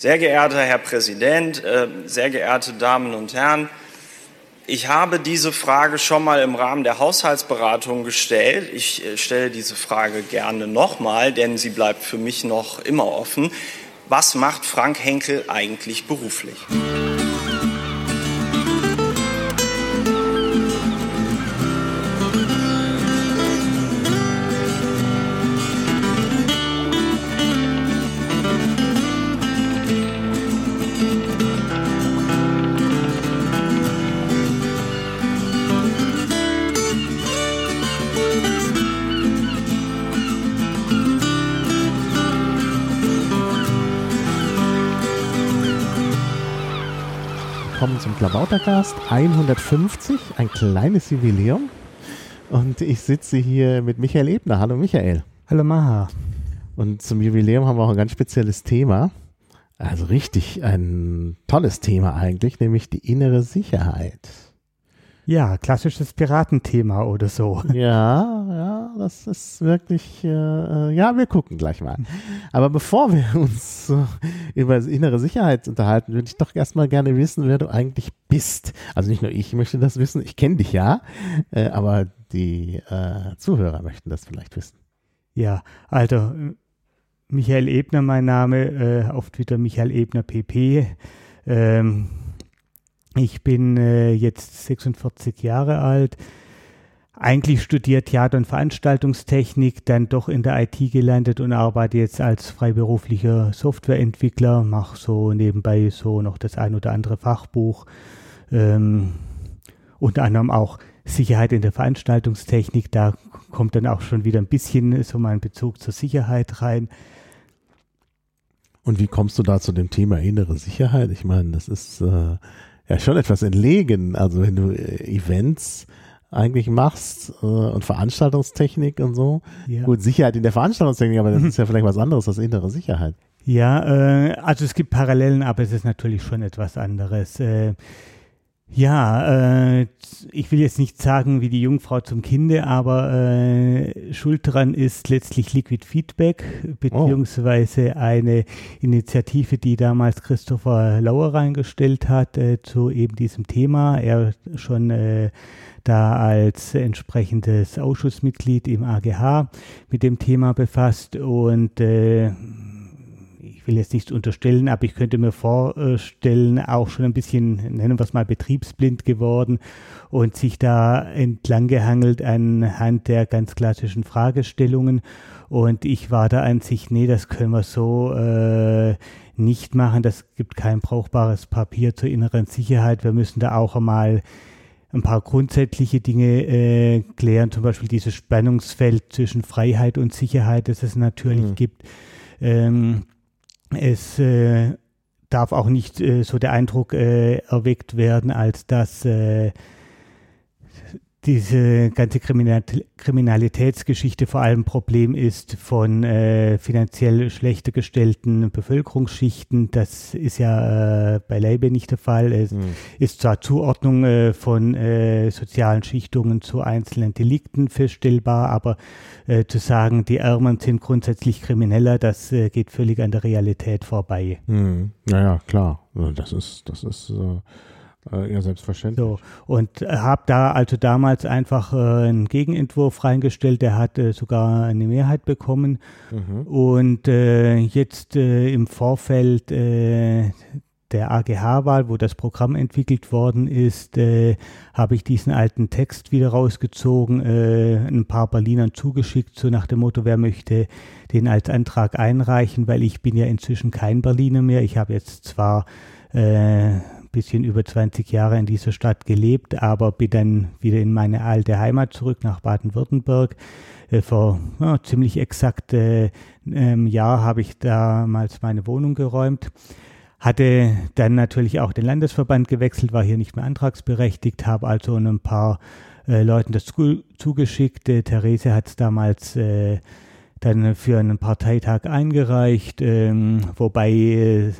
Sehr geehrter Herr Präsident, äh, sehr geehrte Damen und Herren, ich habe diese Frage schon mal im Rahmen der Haushaltsberatung gestellt. Ich äh, stelle diese Frage gerne nochmal, denn sie bleibt für mich noch immer offen. Was macht Frank Henkel eigentlich beruflich? Klabautercast 150, ein kleines Jubiläum. Und ich sitze hier mit Michael Ebner. Hallo Michael. Hallo Maha. Und zum Jubiläum haben wir auch ein ganz spezielles Thema. Also richtig ein tolles Thema eigentlich, nämlich die innere Sicherheit. Ja, klassisches Piratenthema oder so. Ja, ja, das ist wirklich, äh, äh, ja, wir gucken gleich mal. Aber bevor wir uns äh, über innere Sicherheit unterhalten, würde ich doch erstmal gerne wissen, wer du eigentlich bist. Also nicht nur ich möchte das wissen, ich kenne dich ja, äh, aber die äh, Zuhörer möchten das vielleicht wissen. Ja, also Michael Ebner mein Name, äh, auf Twitter Michael Ebner PP. Ähm, ich bin äh, jetzt 46 Jahre alt. Eigentlich studiert Theater- und Veranstaltungstechnik, dann doch in der IT gelandet und arbeite jetzt als freiberuflicher Softwareentwickler, mache so nebenbei so noch das ein oder andere Fachbuch, ähm, unter anderem auch Sicherheit in der Veranstaltungstechnik, da kommt dann auch schon wieder ein bisschen so mein Bezug zur Sicherheit rein. Und wie kommst du da zu dem Thema innere Sicherheit? Ich meine, das ist äh, ja schon etwas entlegen. Also wenn du äh, Events eigentlich machst äh, und Veranstaltungstechnik und so. Ja. Gut, Sicherheit in der Veranstaltungstechnik, aber das ist ja vielleicht was anderes als innere Sicherheit. Ja, äh, also es gibt Parallelen, aber es ist natürlich schon etwas anderes. Äh, ja, äh, ich will jetzt nicht sagen wie die Jungfrau zum Kinde, aber äh, schuld dran ist letztlich Liquid Feedback, beziehungsweise oh. eine Initiative, die damals Christopher Lauer reingestellt hat äh, zu eben diesem Thema. Er schon äh, da als entsprechendes Ausschussmitglied im AGH mit dem Thema befasst und äh, will jetzt nichts unterstellen, aber ich könnte mir vorstellen, auch schon ein bisschen, nennen wir es mal, betriebsblind geworden und sich da entlang gehangelt anhand der ganz klassischen Fragestellungen. Und ich war der Ansicht, nee, das können wir so äh, nicht machen. Das gibt kein brauchbares Papier zur inneren Sicherheit. Wir müssen da auch einmal ein paar grundsätzliche Dinge äh, klären, zum Beispiel dieses Spannungsfeld zwischen Freiheit und Sicherheit, das es natürlich mhm. gibt. Ähm, es äh, darf auch nicht äh, so der Eindruck äh, erweckt werden, als dass äh, diese ganze Kriminalitätsgeschichte vor allem Problem ist von äh, finanziell schlechter gestellten Bevölkerungsschichten. Das ist ja äh, beileibe nicht der Fall. Es mhm. ist zwar Zuordnung äh, von äh, sozialen Schichtungen zu einzelnen Delikten feststellbar, aber äh, zu sagen, die Ärmeren sind grundsätzlich krimineller, das äh, geht völlig an der Realität vorbei. Mhm. Naja, klar. Das ist, das ist äh, ja, selbstverständlich. So, und äh, habe da also damals einfach äh, einen Gegenentwurf reingestellt, der hat äh, sogar eine Mehrheit bekommen. Mhm. Und äh, jetzt äh, im Vorfeld der AGH-Wahl, wo das Programm entwickelt worden ist, äh, habe ich diesen alten Text wieder rausgezogen, äh, ein paar Berlinern zugeschickt, so nach dem Motto, wer möchte den als Antrag einreichen, weil ich bin ja inzwischen kein Berliner mehr. Ich habe jetzt zwar äh, bisschen über 20 Jahre in dieser Stadt gelebt, aber bin dann wieder in meine alte Heimat zurück nach Baden-Württemberg. Äh, vor ja, ziemlich exakt äh, einem Jahr habe ich damals meine Wohnung geräumt. Hatte dann natürlich auch den Landesverband gewechselt, war hier nicht mehr antragsberechtigt, habe also ein paar äh, Leuten das zugeschickt. Äh, Therese hat es damals äh, dann für einen Parteitag eingereicht, ähm, wobei äh,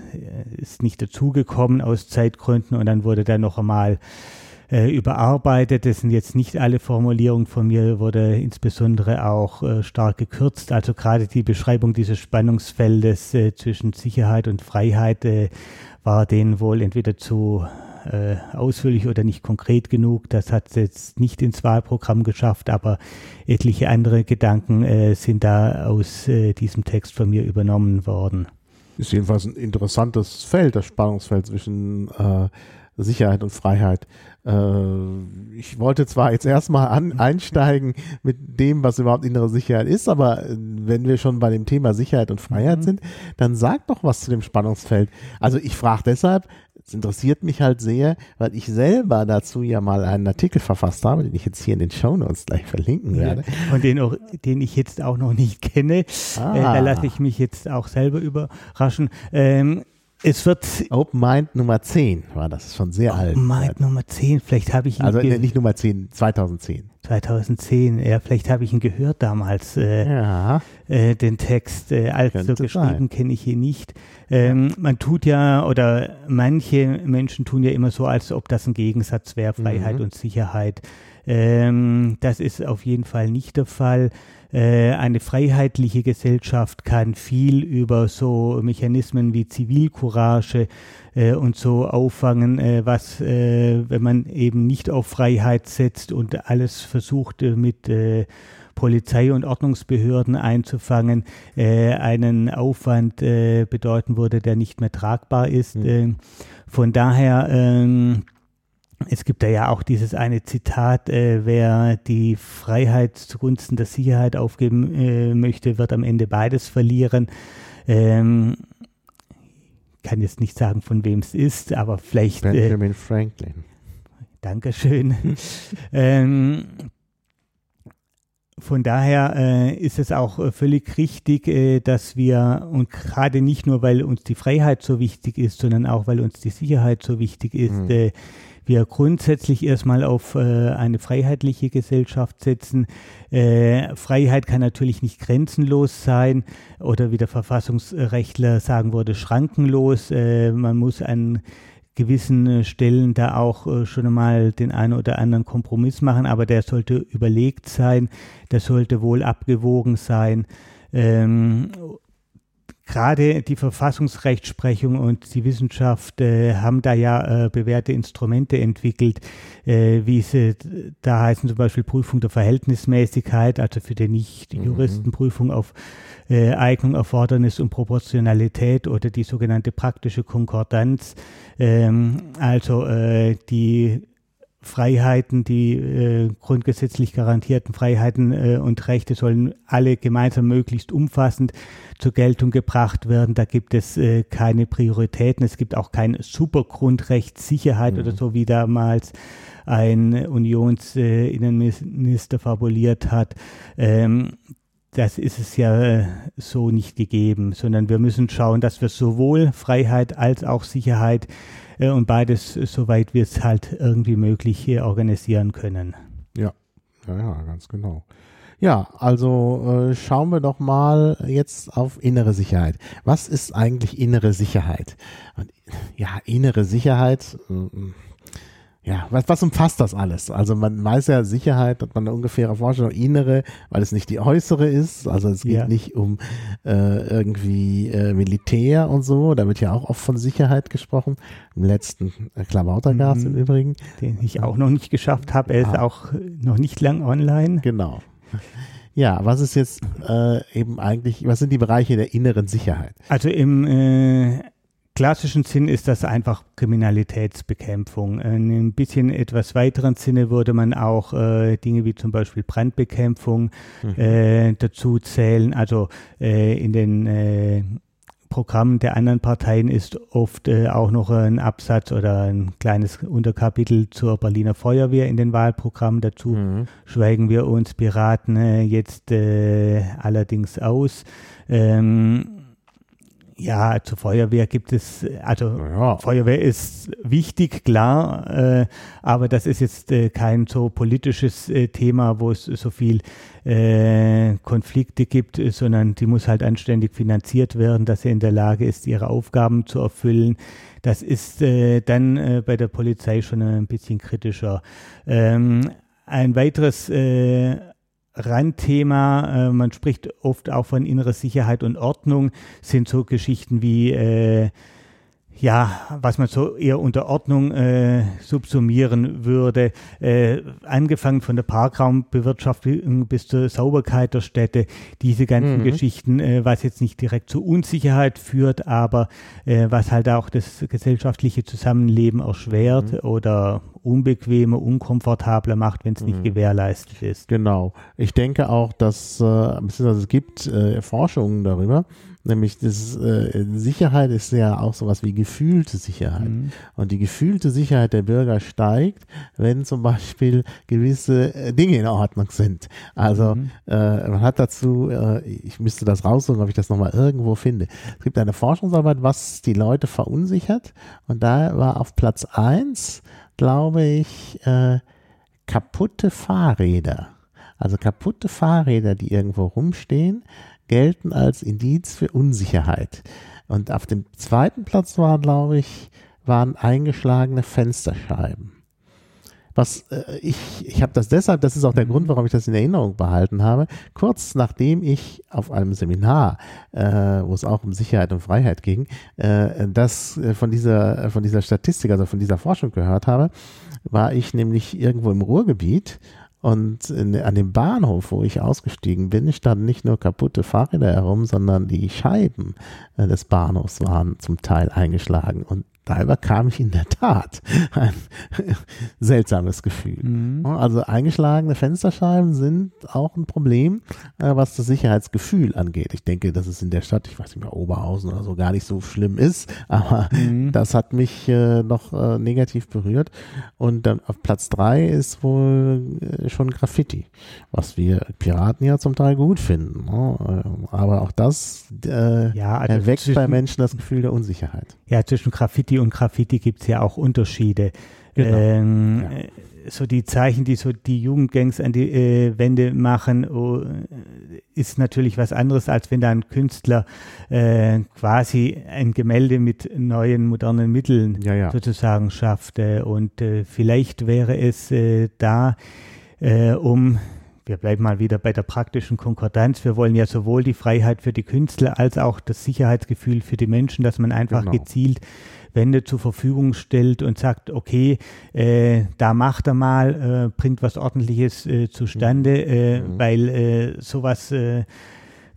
ist nicht dazugekommen aus Zeitgründen und dann wurde dann noch einmal äh, überarbeitet. Das sind jetzt nicht alle Formulierungen von mir, wurde insbesondere auch äh, stark gekürzt. Also gerade die Beschreibung dieses Spannungsfeldes äh, zwischen Sicherheit und Freiheit äh, war denen wohl entweder zu äh, ausführlich oder nicht konkret genug. Das hat es jetzt nicht ins Wahlprogramm geschafft, aber etliche andere Gedanken äh, sind da aus äh, diesem Text von mir übernommen worden. Ist jedenfalls ein interessantes Feld, das Spannungsfeld zwischen äh, Sicherheit und Freiheit. Äh, ich wollte zwar jetzt erstmal an, einsteigen mit dem, was überhaupt innere Sicherheit ist, aber wenn wir schon bei dem Thema Sicherheit und Freiheit mhm. sind, dann sag doch was zu dem Spannungsfeld. Also ich frage deshalb, es interessiert mich halt sehr, weil ich selber dazu ja mal einen Artikel verfasst habe, den ich jetzt hier in den Show Notes gleich verlinken werde. Ja, und den, auch, den ich jetzt auch noch nicht kenne. Ah. Äh, da lasse ich mich jetzt auch selber überraschen. Ähm, es wird. Open Mind Nummer 10 war das, schon sehr Open alt. Open Mind Nummer 10, vielleicht habe ich ihn. Also nicht Nummer 10, 2010. 2010, ja, vielleicht habe ich ihn gehört damals, äh, ja. äh, den Text. Äh, also geschrieben kenne ich ihn nicht. Ähm, man tut ja, oder manche Menschen tun ja immer so, als ob das ein Gegensatz wäre, Freiheit mhm. und Sicherheit. Ähm, das ist auf jeden Fall nicht der Fall. Äh, eine freiheitliche Gesellschaft kann viel über so Mechanismen wie Zivilcourage äh, und so auffangen, äh, was, äh, wenn man eben nicht auf Freiheit setzt und alles versucht äh, mit äh, Polizei und Ordnungsbehörden einzufangen, einen Aufwand bedeuten würde, der nicht mehr tragbar ist. Mhm. von daher ähm, es gibt da ja auch dieses eine Zitat, äh, wer die Freiheit zugunsten der Sicherheit aufgeben äh, möchte, wird am Ende beides verlieren. Ähm, kann jetzt nicht sagen, von wem es ist, aber vielleicht. Äh, Benjamin äh, Franklin. Dankeschön. ähm, von daher äh, ist es auch völlig richtig, äh, dass wir, und gerade nicht nur, weil uns die Freiheit so wichtig ist, sondern auch, weil uns die Sicherheit so wichtig ist, mhm. Äh, wir grundsätzlich erstmal auf äh, eine freiheitliche Gesellschaft setzen. Äh, Freiheit kann natürlich nicht grenzenlos sein oder wie der Verfassungsrechtler sagen würde, schrankenlos. Äh, man muss an gewissen äh, Stellen da auch äh, schon einmal den einen oder anderen Kompromiss machen, aber der sollte überlegt sein, der sollte wohl abgewogen sein. Ähm, gerade die Verfassungsrechtsprechung und die Wissenschaft äh, haben da ja äh, bewährte Instrumente entwickelt, äh, wie sie da heißen zum Beispiel Prüfung der Verhältnismäßigkeit, also für die Nicht-Juristen. Prüfung auf äh, Eignung, Erfordernis und Proportionalität oder die sogenannte praktische Konkordanz, ähm, also äh, die Freiheiten, die äh, grundgesetzlich garantierten Freiheiten äh, und Rechte sollen alle gemeinsam möglichst umfassend zur Geltung gebracht werden. Da gibt es äh, keine Prioritäten. Es gibt auch kein Supergrundrecht Sicherheit mhm. oder so, wie damals ein Unionsinnenminister fabuliert hat. Ähm, das ist es ja äh, so nicht gegeben, sondern wir müssen schauen, dass wir sowohl Freiheit als auch Sicherheit äh, und beides, äh, soweit wir es halt irgendwie möglich äh, organisieren können. Ja, ja, ja, ganz genau. Ja, also äh, schauen wir doch mal jetzt auf innere Sicherheit. Was ist eigentlich innere Sicherheit? Und, ja, innere Sicherheit. Äh, ja, was, was umfasst das alles? Also man weiß ja Sicherheit, hat man eine ungefähre Vorstellung, innere, weil es nicht die äußere ist. Also es geht ja. nicht um äh, irgendwie äh, Militär und so. Da wird ja auch oft von Sicherheit gesprochen. Im letzten äh, Klabautergas mhm. im Übrigen. Den ich auch noch nicht geschafft habe. Er ist auch noch nicht lang online. Genau. Ja, was ist jetzt äh, eben eigentlich, was sind die Bereiche der inneren Sicherheit? Also im äh, klassischen Sinn ist das einfach Kriminalitätsbekämpfung. In ein bisschen etwas weiteren Sinne würde man auch äh, Dinge wie zum Beispiel Brandbekämpfung mhm. äh, dazu zählen. Also äh, in den äh, Programmen der anderen Parteien ist oft äh, auch noch ein Absatz oder ein kleines Unterkapitel zur Berliner Feuerwehr in den Wahlprogrammen. Dazu mhm. schweigen wir uns Piraten äh, jetzt allerdings aus. Ähm, Ja, zur Feuerwehr gibt es, also ja. Feuerwehr ist wichtig, klar, äh, aber das ist jetzt äh, kein so politisches äh, Thema, wo es so viel äh, Konflikte gibt, sondern die muss halt anständig finanziert werden, dass sie in der Lage ist, ihre Aufgaben zu erfüllen. Das ist äh, dann äh, bei der Polizei schon ein bisschen kritischer. Ähm, ein weiteres Randthema, äh, man spricht oft auch von innerer Sicherheit und Ordnung, sind so Geschichten wie äh, ja, was man so eher unter Ordnung äh, subsumieren würde, äh, angefangen von der Parkraumbewirtschaftung bis zur Sauberkeit der Städte, diese ganzen mhm. Geschichten, äh, was jetzt nicht direkt zu Unsicherheit führt, aber äh, was halt auch das gesellschaftliche Zusammenleben erschwert mhm. oder unbequemer, unkomfortabler macht, wenn es nicht mhm. gewährleistet ist. Genau. Ich denke auch, dass äh, es gibt äh, Forschungen darüber, Nämlich das, äh, Sicherheit ist ja auch sowas wie gefühlte Sicherheit. Mhm. Und die gefühlte Sicherheit der Bürger steigt, wenn zum Beispiel gewisse äh, Dinge in Ordnung sind. Also mhm. äh, man hat dazu, äh, ich müsste das raussuchen, ob ich das nochmal irgendwo finde. Es gibt eine Forschungsarbeit, was die Leute verunsichert. Und da war auf Platz eins, glaube ich, äh, kaputte Fahrräder. Also kaputte Fahrräder, die irgendwo rumstehen, gelten als Indiz für Unsicherheit. Und auf dem zweiten Platz war, glaube ich, waren eingeschlagene Fensterscheiben. Was äh, ich, ich habe das deshalb, das ist auch der Grund, warum ich das in Erinnerung behalten habe. Kurz nachdem ich auf einem Seminar, äh, wo es auch um Sicherheit und Freiheit ging, äh, das äh, von dieser, von dieser Statistik, also von dieser Forschung gehört habe, war ich nämlich irgendwo im Ruhrgebiet und in, an dem Bahnhof, wo ich ausgestiegen bin, standen nicht nur kaputte Fahrräder herum, sondern die Scheiben äh, des Bahnhofs waren zum Teil eingeschlagen. Und da überkam ich in der Tat ein seltsames Gefühl. Mhm. Also eingeschlagene Fensterscheiben sind auch ein Problem, äh, was das Sicherheitsgefühl angeht. Ich denke, dass es in der Stadt, ich weiß nicht mehr, Oberhausen oder so, gar nicht so schlimm ist, aber mhm. das hat mich äh, noch äh, negativ berührt. Und dann auf Platz drei ist wohl schon Graffiti, was wir Piraten ja zum Teil gut finden. Ne? Aber auch das ja, also erweckt bei Menschen das Gefühl der Unsicherheit. Ja, zwischen Graffiti und Graffiti gibt es ja auch Unterschiede. Genau. Ähm, ja. So die Zeichen, die so die Jugendgangs an die äh, Wände machen, oh, ist natürlich was anderes, als wenn da ein Künstler äh, quasi ein Gemälde mit neuen modernen Mitteln ja, ja. sozusagen schafft. Äh, und äh, vielleicht wäre es äh, da, äh, um wir bleiben mal wieder bei der praktischen Konkordanz. Wir wollen ja sowohl die Freiheit für die Künstler als auch das Sicherheitsgefühl für die Menschen, dass man einfach genau. gezielt Wände zur Verfügung stellt und sagt, okay, äh, da macht er mal, äh, bringt was Ordentliches äh, zustande, äh, mhm. weil äh, sowas äh,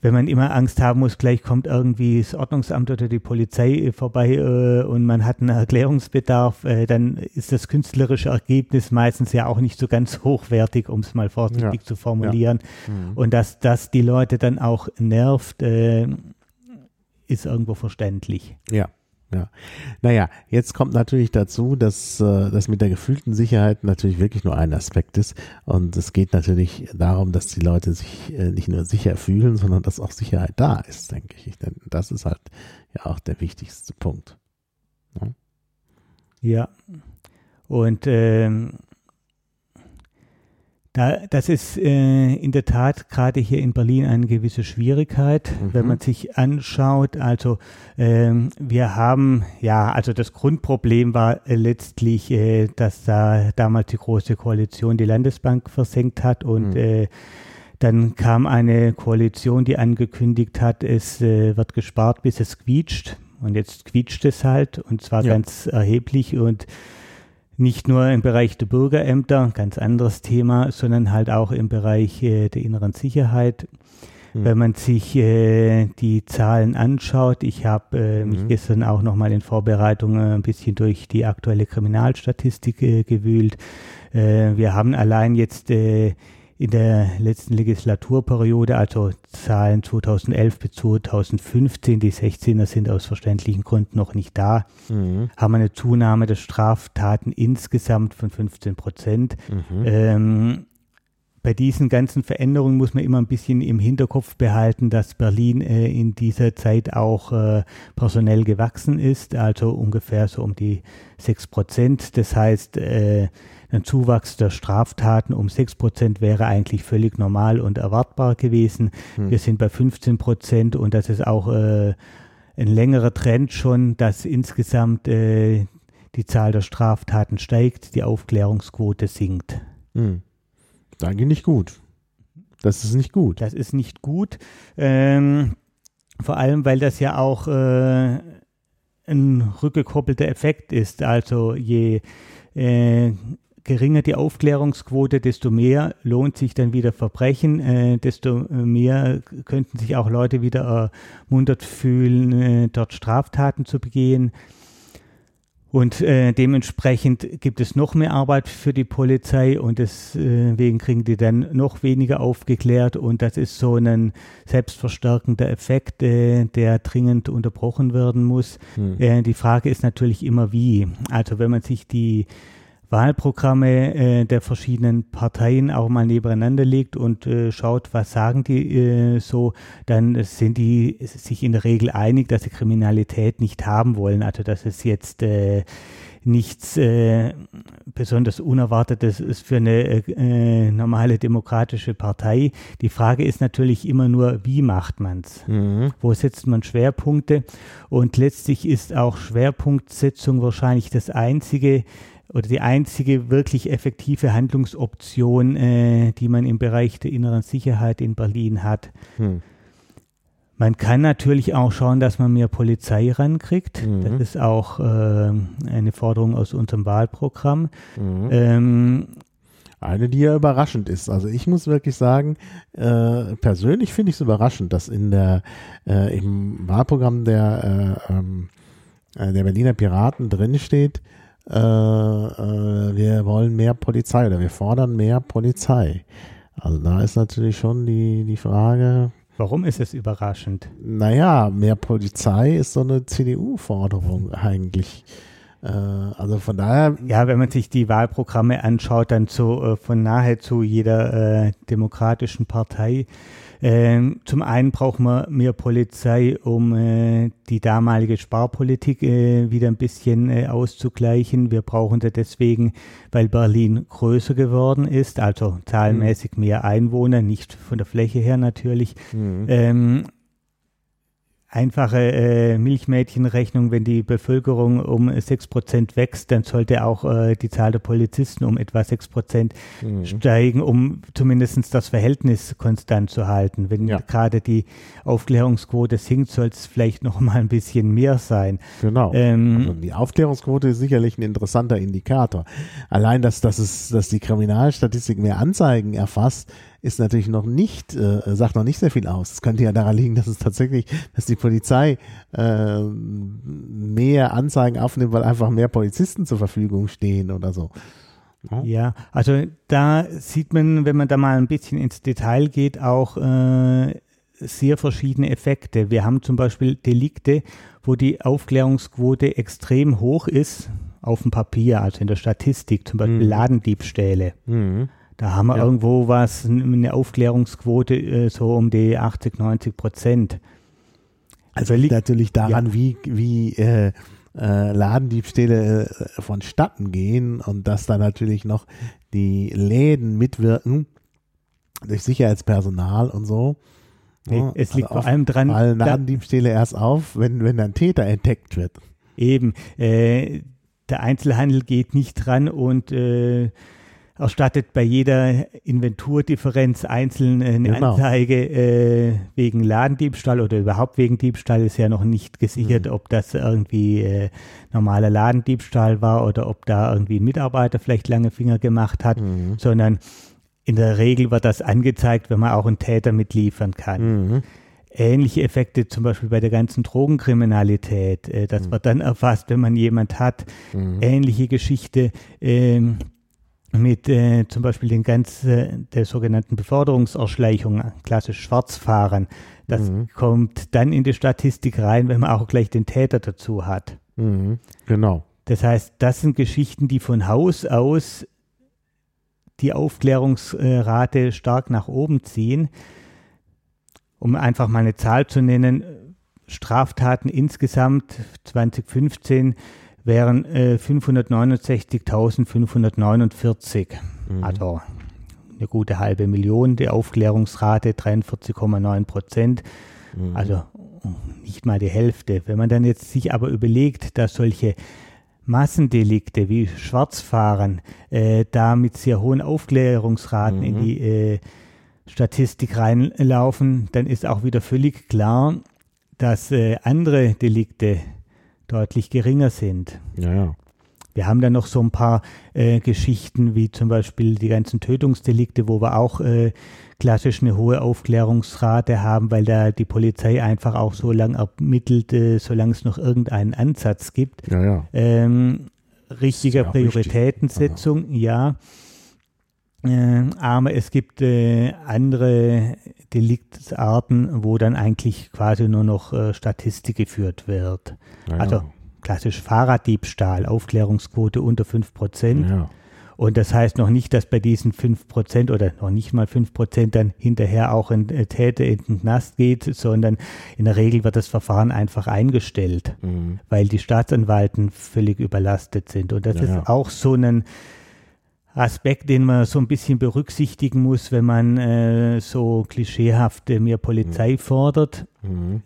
wenn man immer Angst haben muss, gleich kommt irgendwie das Ordnungsamt oder die Polizei äh, vorbei äh, und man hat einen Erklärungsbedarf, äh, dann ist das künstlerische Ergebnis meistens ja auch nicht so ganz hochwertig, um es mal vorsichtig ja. zu formulieren. Ja. Mhm. Und dass das die Leute dann auch nervt, äh, ist irgendwo verständlich. Ja. Ja. Naja, jetzt kommt natürlich dazu, dass äh, das mit der gefühlten Sicherheit natürlich wirklich nur ein Aspekt ist. Und es geht natürlich darum, dass die Leute sich äh, nicht nur sicher fühlen, sondern dass auch Sicherheit da ist, denke ich. Denn das ist halt ja auch der wichtigste Punkt. Ja. ja. Und ähm, da, das ist äh, in der Tat gerade hier in Berlin eine gewisse Schwierigkeit, mhm. wenn man sich anschaut. Also ähm, wir haben, ja, also das Grundproblem war äh, letztlich, äh, dass da damals die Große Koalition die Landesbank versenkt hat und mhm. äh, dann kam eine Koalition, die angekündigt hat, es äh, wird gespart, bis es quietscht. Und jetzt quietscht es halt und zwar ja. ganz erheblich und nicht nur im Bereich der Bürgerämter, ganz anderes Thema, sondern halt auch im Bereich äh, der inneren Sicherheit. Mhm. Wenn man sich äh, die Zahlen anschaut, ich habe äh, mich mhm. gestern auch nochmal in Vorbereitung äh, ein bisschen durch die aktuelle Kriminalstatistik äh, gewühlt. Äh, wir haben allein jetzt in der letzten Legislaturperiode, also Zahlen 2011 bis 2015, die 16er sind aus verständlichen Gründen noch nicht da, mhm. haben wir eine Zunahme der Straftaten insgesamt von 15 Prozent. Mhm. Ähm, bei diesen ganzen Veränderungen muss man immer ein bisschen im Hinterkopf behalten, dass Berlin äh, in dieser Zeit auch äh, personell gewachsen ist, also ungefähr so um die 6 Prozent. Das heißt, äh, ein Zuwachs der Straftaten um 6 Prozent wäre eigentlich völlig normal und erwartbar gewesen. Hm. Wir sind bei 15 Prozent und das ist auch äh, ein längerer Trend schon, dass insgesamt äh, die Zahl der Straftaten steigt, die Aufklärungsquote sinkt. Hm. Das ist eigentlich nicht gut. Das ist nicht gut. Das ist nicht gut. Ähm, vor allem, weil das ja auch äh, ein rückgekoppelter Effekt ist. Also je äh, geringer die Aufklärungsquote, desto mehr lohnt sich dann wieder Verbrechen, äh, desto mehr könnten sich auch Leute wieder ermuntert fühlen, äh, dort Straftaten zu begehen. Und äh, dementsprechend gibt es noch mehr Arbeit für die Polizei und deswegen kriegen die dann noch weniger aufgeklärt und das ist so ein selbstverstärkender Effekt, äh, der dringend unterbrochen werden muss. Hm. Äh, die Frage ist natürlich immer wie. Also wenn man sich die Wahlprogramme äh, der verschiedenen Parteien auch mal nebeneinander legt und äh, schaut, was sagen die äh, so, dann sind die sich in der Regel einig, dass sie Kriminalität nicht haben wollen. Also dass es jetzt äh, nichts äh, besonders Unerwartetes ist für eine äh, normale demokratische Partei. Die Frage ist natürlich immer nur, wie macht man es? Mhm. Wo setzt man Schwerpunkte? Und letztlich ist auch Schwerpunktsetzung wahrscheinlich das einzige oder die einzige wirklich effektive Handlungsoption, äh, die man im Bereich der inneren Sicherheit in Berlin hat. Hm. Man kann natürlich auch schauen, dass man mehr Polizei rankriegt. Mhm. Das ist auch äh, eine Forderung aus unserem Wahlprogramm. Mhm. Ähm, eine, die ja überraschend ist. Also ich muss wirklich sagen, äh, persönlich finde ich es überraschend, dass in der äh, im Wahlprogramm der, äh, ähm, äh der Berliner Piraten drinsteht, äh, äh, wir wollen mehr Polizei oder wir fordern mehr Polizei. Also da ist natürlich schon die, die Frage. Warum ist es überraschend? Naja, mehr Polizei ist so eine CDU-Forderung eigentlich. Äh, also von daher. Ja, wenn man sich die Wahlprogramme anschaut, dann so äh, von nahezu jeder äh, demokratischen Partei ähm, zum einen brauchen wir mehr Polizei, um äh, die damalige Sparpolitik äh, wieder ein bisschen äh, auszugleichen. Wir brauchen sie deswegen, weil Berlin größer geworden ist, also zahlenmäßig mehr Einwohner, nicht von der Fläche her natürlich. Mhm. Ähm, einfache äh, Milchmädchenrechnung, wenn die Bevölkerung um 6% wächst, dann sollte auch äh, die Zahl der Polizisten um etwa 6% mhm. steigen, um zumindest das Verhältnis konstant zu halten. Wenn ja. gerade die Aufklärungsquote sinkt, soll es vielleicht noch mal ein bisschen mehr sein. Genau. Ähm, also die Aufklärungsquote ist sicherlich ein interessanter Indikator. Allein, dass, dass, es, dass die Kriminalstatistik mehr Anzeigen erfasst, ist natürlich noch nicht, äh, sagt noch nicht sehr viel aus. Es könnte ja daran liegen, dass es tatsächlich, dass die Polizei äh, mehr Anzeigen aufnimmt, weil einfach mehr Polizisten zur Verfügung stehen oder so. Ja. also da sieht man, wenn man da mal ein bisschen ins Detail geht, auch äh, sehr verschiedene Effekte. Wir haben zum Beispiel Delikte, wo die Aufklärungsquote extrem hoch ist auf dem Papier, also in der Statistik, zum Beispiel mhm. Ladendiebstähle. Mhm. Da haben wir ja. irgendwo was, eine Aufklärungsquote äh, so um die 80, 90 Prozent. Also liegt natürlich daran, ja. wie, wie äh, äh, Ladendiebstähle äh, vonstatten gehen und dass da natürlich noch die Läden mitwirken durch Sicherheitspersonal und so. Ja, es liegt also vor allem dran. Weil Ladendiebstähle erst auf, wenn, wenn ein Täter entdeckt wird. Eben. Äh, der Einzelhandel geht nicht dran und äh, erstattet bei jeder Inventurdifferenz einzeln eine genau. Anzeige äh, wegen Ladendiebstahl oder überhaupt wegen Diebstahl ist ja noch nicht gesichert, mhm. ob das irgendwie äh, normaler Ladendiebstahl war oder ob da irgendwie ein Mitarbeiter vielleicht lange Finger gemacht hat, mhm. sondern in der Regel wird das angezeigt, wenn man auch einen Täter mitliefern kann. Mhm. Ähnliche Effekte zum Beispiel bei der ganzen Drogenkriminalität. Äh, das mhm. wird dann erfasst, wenn man jemand hat. Mhm. Ähnliche Geschichte. Ähm, mit äh, zum Beispiel den ganz äh, der sogenannten Beförderungserschleichung, klassisch Schwarzfahren. Das mhm. kommt dann in die Statistik rein, wenn man auch gleich den Täter dazu hat. Mhm. Genau. Das heißt, das sind Geschichten, die von Haus aus die Aufklärungsrate stark nach oben ziehen. Um einfach mal eine Zahl zu nennen, Straftaten insgesamt 2015 wären äh, 569.549, mhm. also eine gute halbe Million. Die Aufklärungsrate 43,9 Prozent, mhm. also nicht mal die Hälfte. Wenn man dann jetzt sich aber überlegt, dass solche Massendelikte wie Schwarzfahren äh, da mit sehr hohen Aufklärungsraten mhm. in die äh, Statistik reinlaufen, dann ist auch wieder völlig klar, dass äh, andere Delikte deutlich geringer sind. Ja, ja. Wir haben dann noch so ein paar äh, Geschichten, wie zum Beispiel die ganzen Tötungsdelikte, wo wir auch äh, klassisch eine hohe Aufklärungsrate haben, weil da die Polizei einfach auch so lange ermittelt, äh, solange es noch irgendeinen Ansatz gibt. Ja, ja. Ähm, richtiger Prioritätensetzung, ja. Äh, aber es gibt äh, andere Deliktsarten, wo dann eigentlich quasi nur noch äh, Statistik geführt wird. Ja, also klassisch Fahrraddiebstahl, Aufklärungsquote unter 5 Prozent. Ja. Und das heißt noch nicht, dass bei diesen 5 Prozent oder noch nicht mal 5 Prozent dann hinterher auch ein äh, Täter in den Knast geht, sondern in der Regel wird das Verfahren einfach eingestellt, mhm. weil die Staatsanwalten völlig überlastet sind. Und das Ja, ist auch so ein Aspekt, den man so ein bisschen berücksichtigen muss, wenn man äh, so klischeehaft äh, mehr Polizei fordert. Mhm.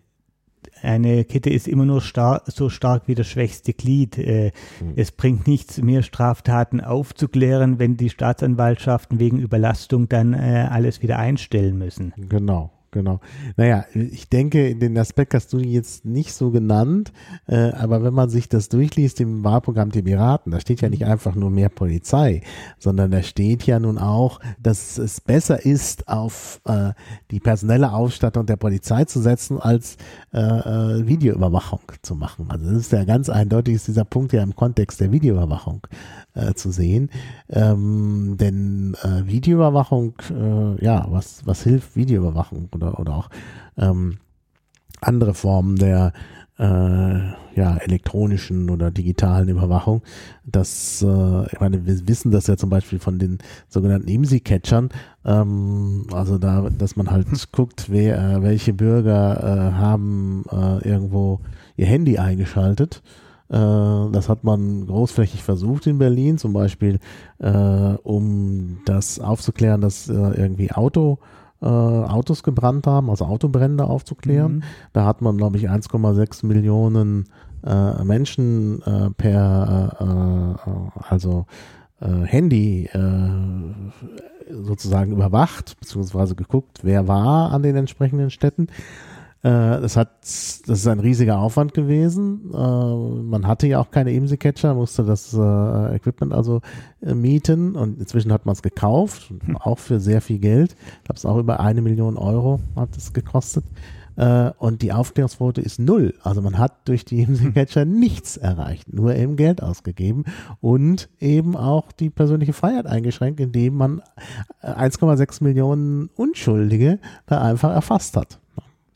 Eine Kette ist immer nur star so stark wie das schwächste Glied. Äh, Mhm. Es bringt nichts, mehr Straftaten aufzuklären, wenn die Staatsanwaltschaften wegen Überlastung dann äh, alles wieder einstellen müssen. Genau, genau. Naja, ich denke, den Aspekt hast du jetzt nicht so genannt, äh, aber wenn man sich das durchliest im Wahlprogramm der Piraten, da steht ja nicht einfach nur mehr Polizei, sondern da steht ja nun auch, dass es besser ist, auf äh, die personelle Ausstattung der Polizei zu setzen, als äh, äh, Videoüberwachung zu machen. Also das ist ja ganz eindeutig, ist dieser Punkt ja im Kontext der Videoüberwachung äh, zu sehen. Ähm, denn äh, Videoüberwachung, äh, ja, was, was hilft Videoüberwachung oder, oder auch ähm, andere Formen der äh, ja, elektronischen oder digitalen Überwachung. Das, äh, ich meine, wir wissen das ja zum Beispiel von den sogenannten IMSI-Catchern, ähm, also da, dass man halt guckt, wer, äh, welche Bürger äh, haben äh, irgendwo ihr Handy eingeschaltet. Äh, das hat man großflächig versucht in Berlin, zum Beispiel, äh, um das aufzuklären, dass äh, irgendwie Auto Autos gebrannt haben, also Autobrände aufzuklären. Mhm. Da hat man, glaube ich, 1,6 Millionen äh, Menschen äh, per, äh, also Handy sozusagen überwacht, beziehungsweise geguckt, wer war an den entsprechenden Städten. Äh, Das, hat, das ist ein riesiger Aufwand gewesen. Äh, Man hatte ja auch keine IMSI-Catcher, musste das äh, Equipment also mieten und inzwischen hat man es gekauft, auch für sehr viel Geld. Ich glaube, es auch über eine Million Euro hat es gekostet. Und die Aufklärungsquote ist null. Also man hat durch die IMSI-Catcher nichts erreicht, nur eben Geld ausgegeben und eben auch die persönliche Freiheit eingeschränkt, indem man äh, 1,6 Millionen Unschuldige da einfach erfasst hat.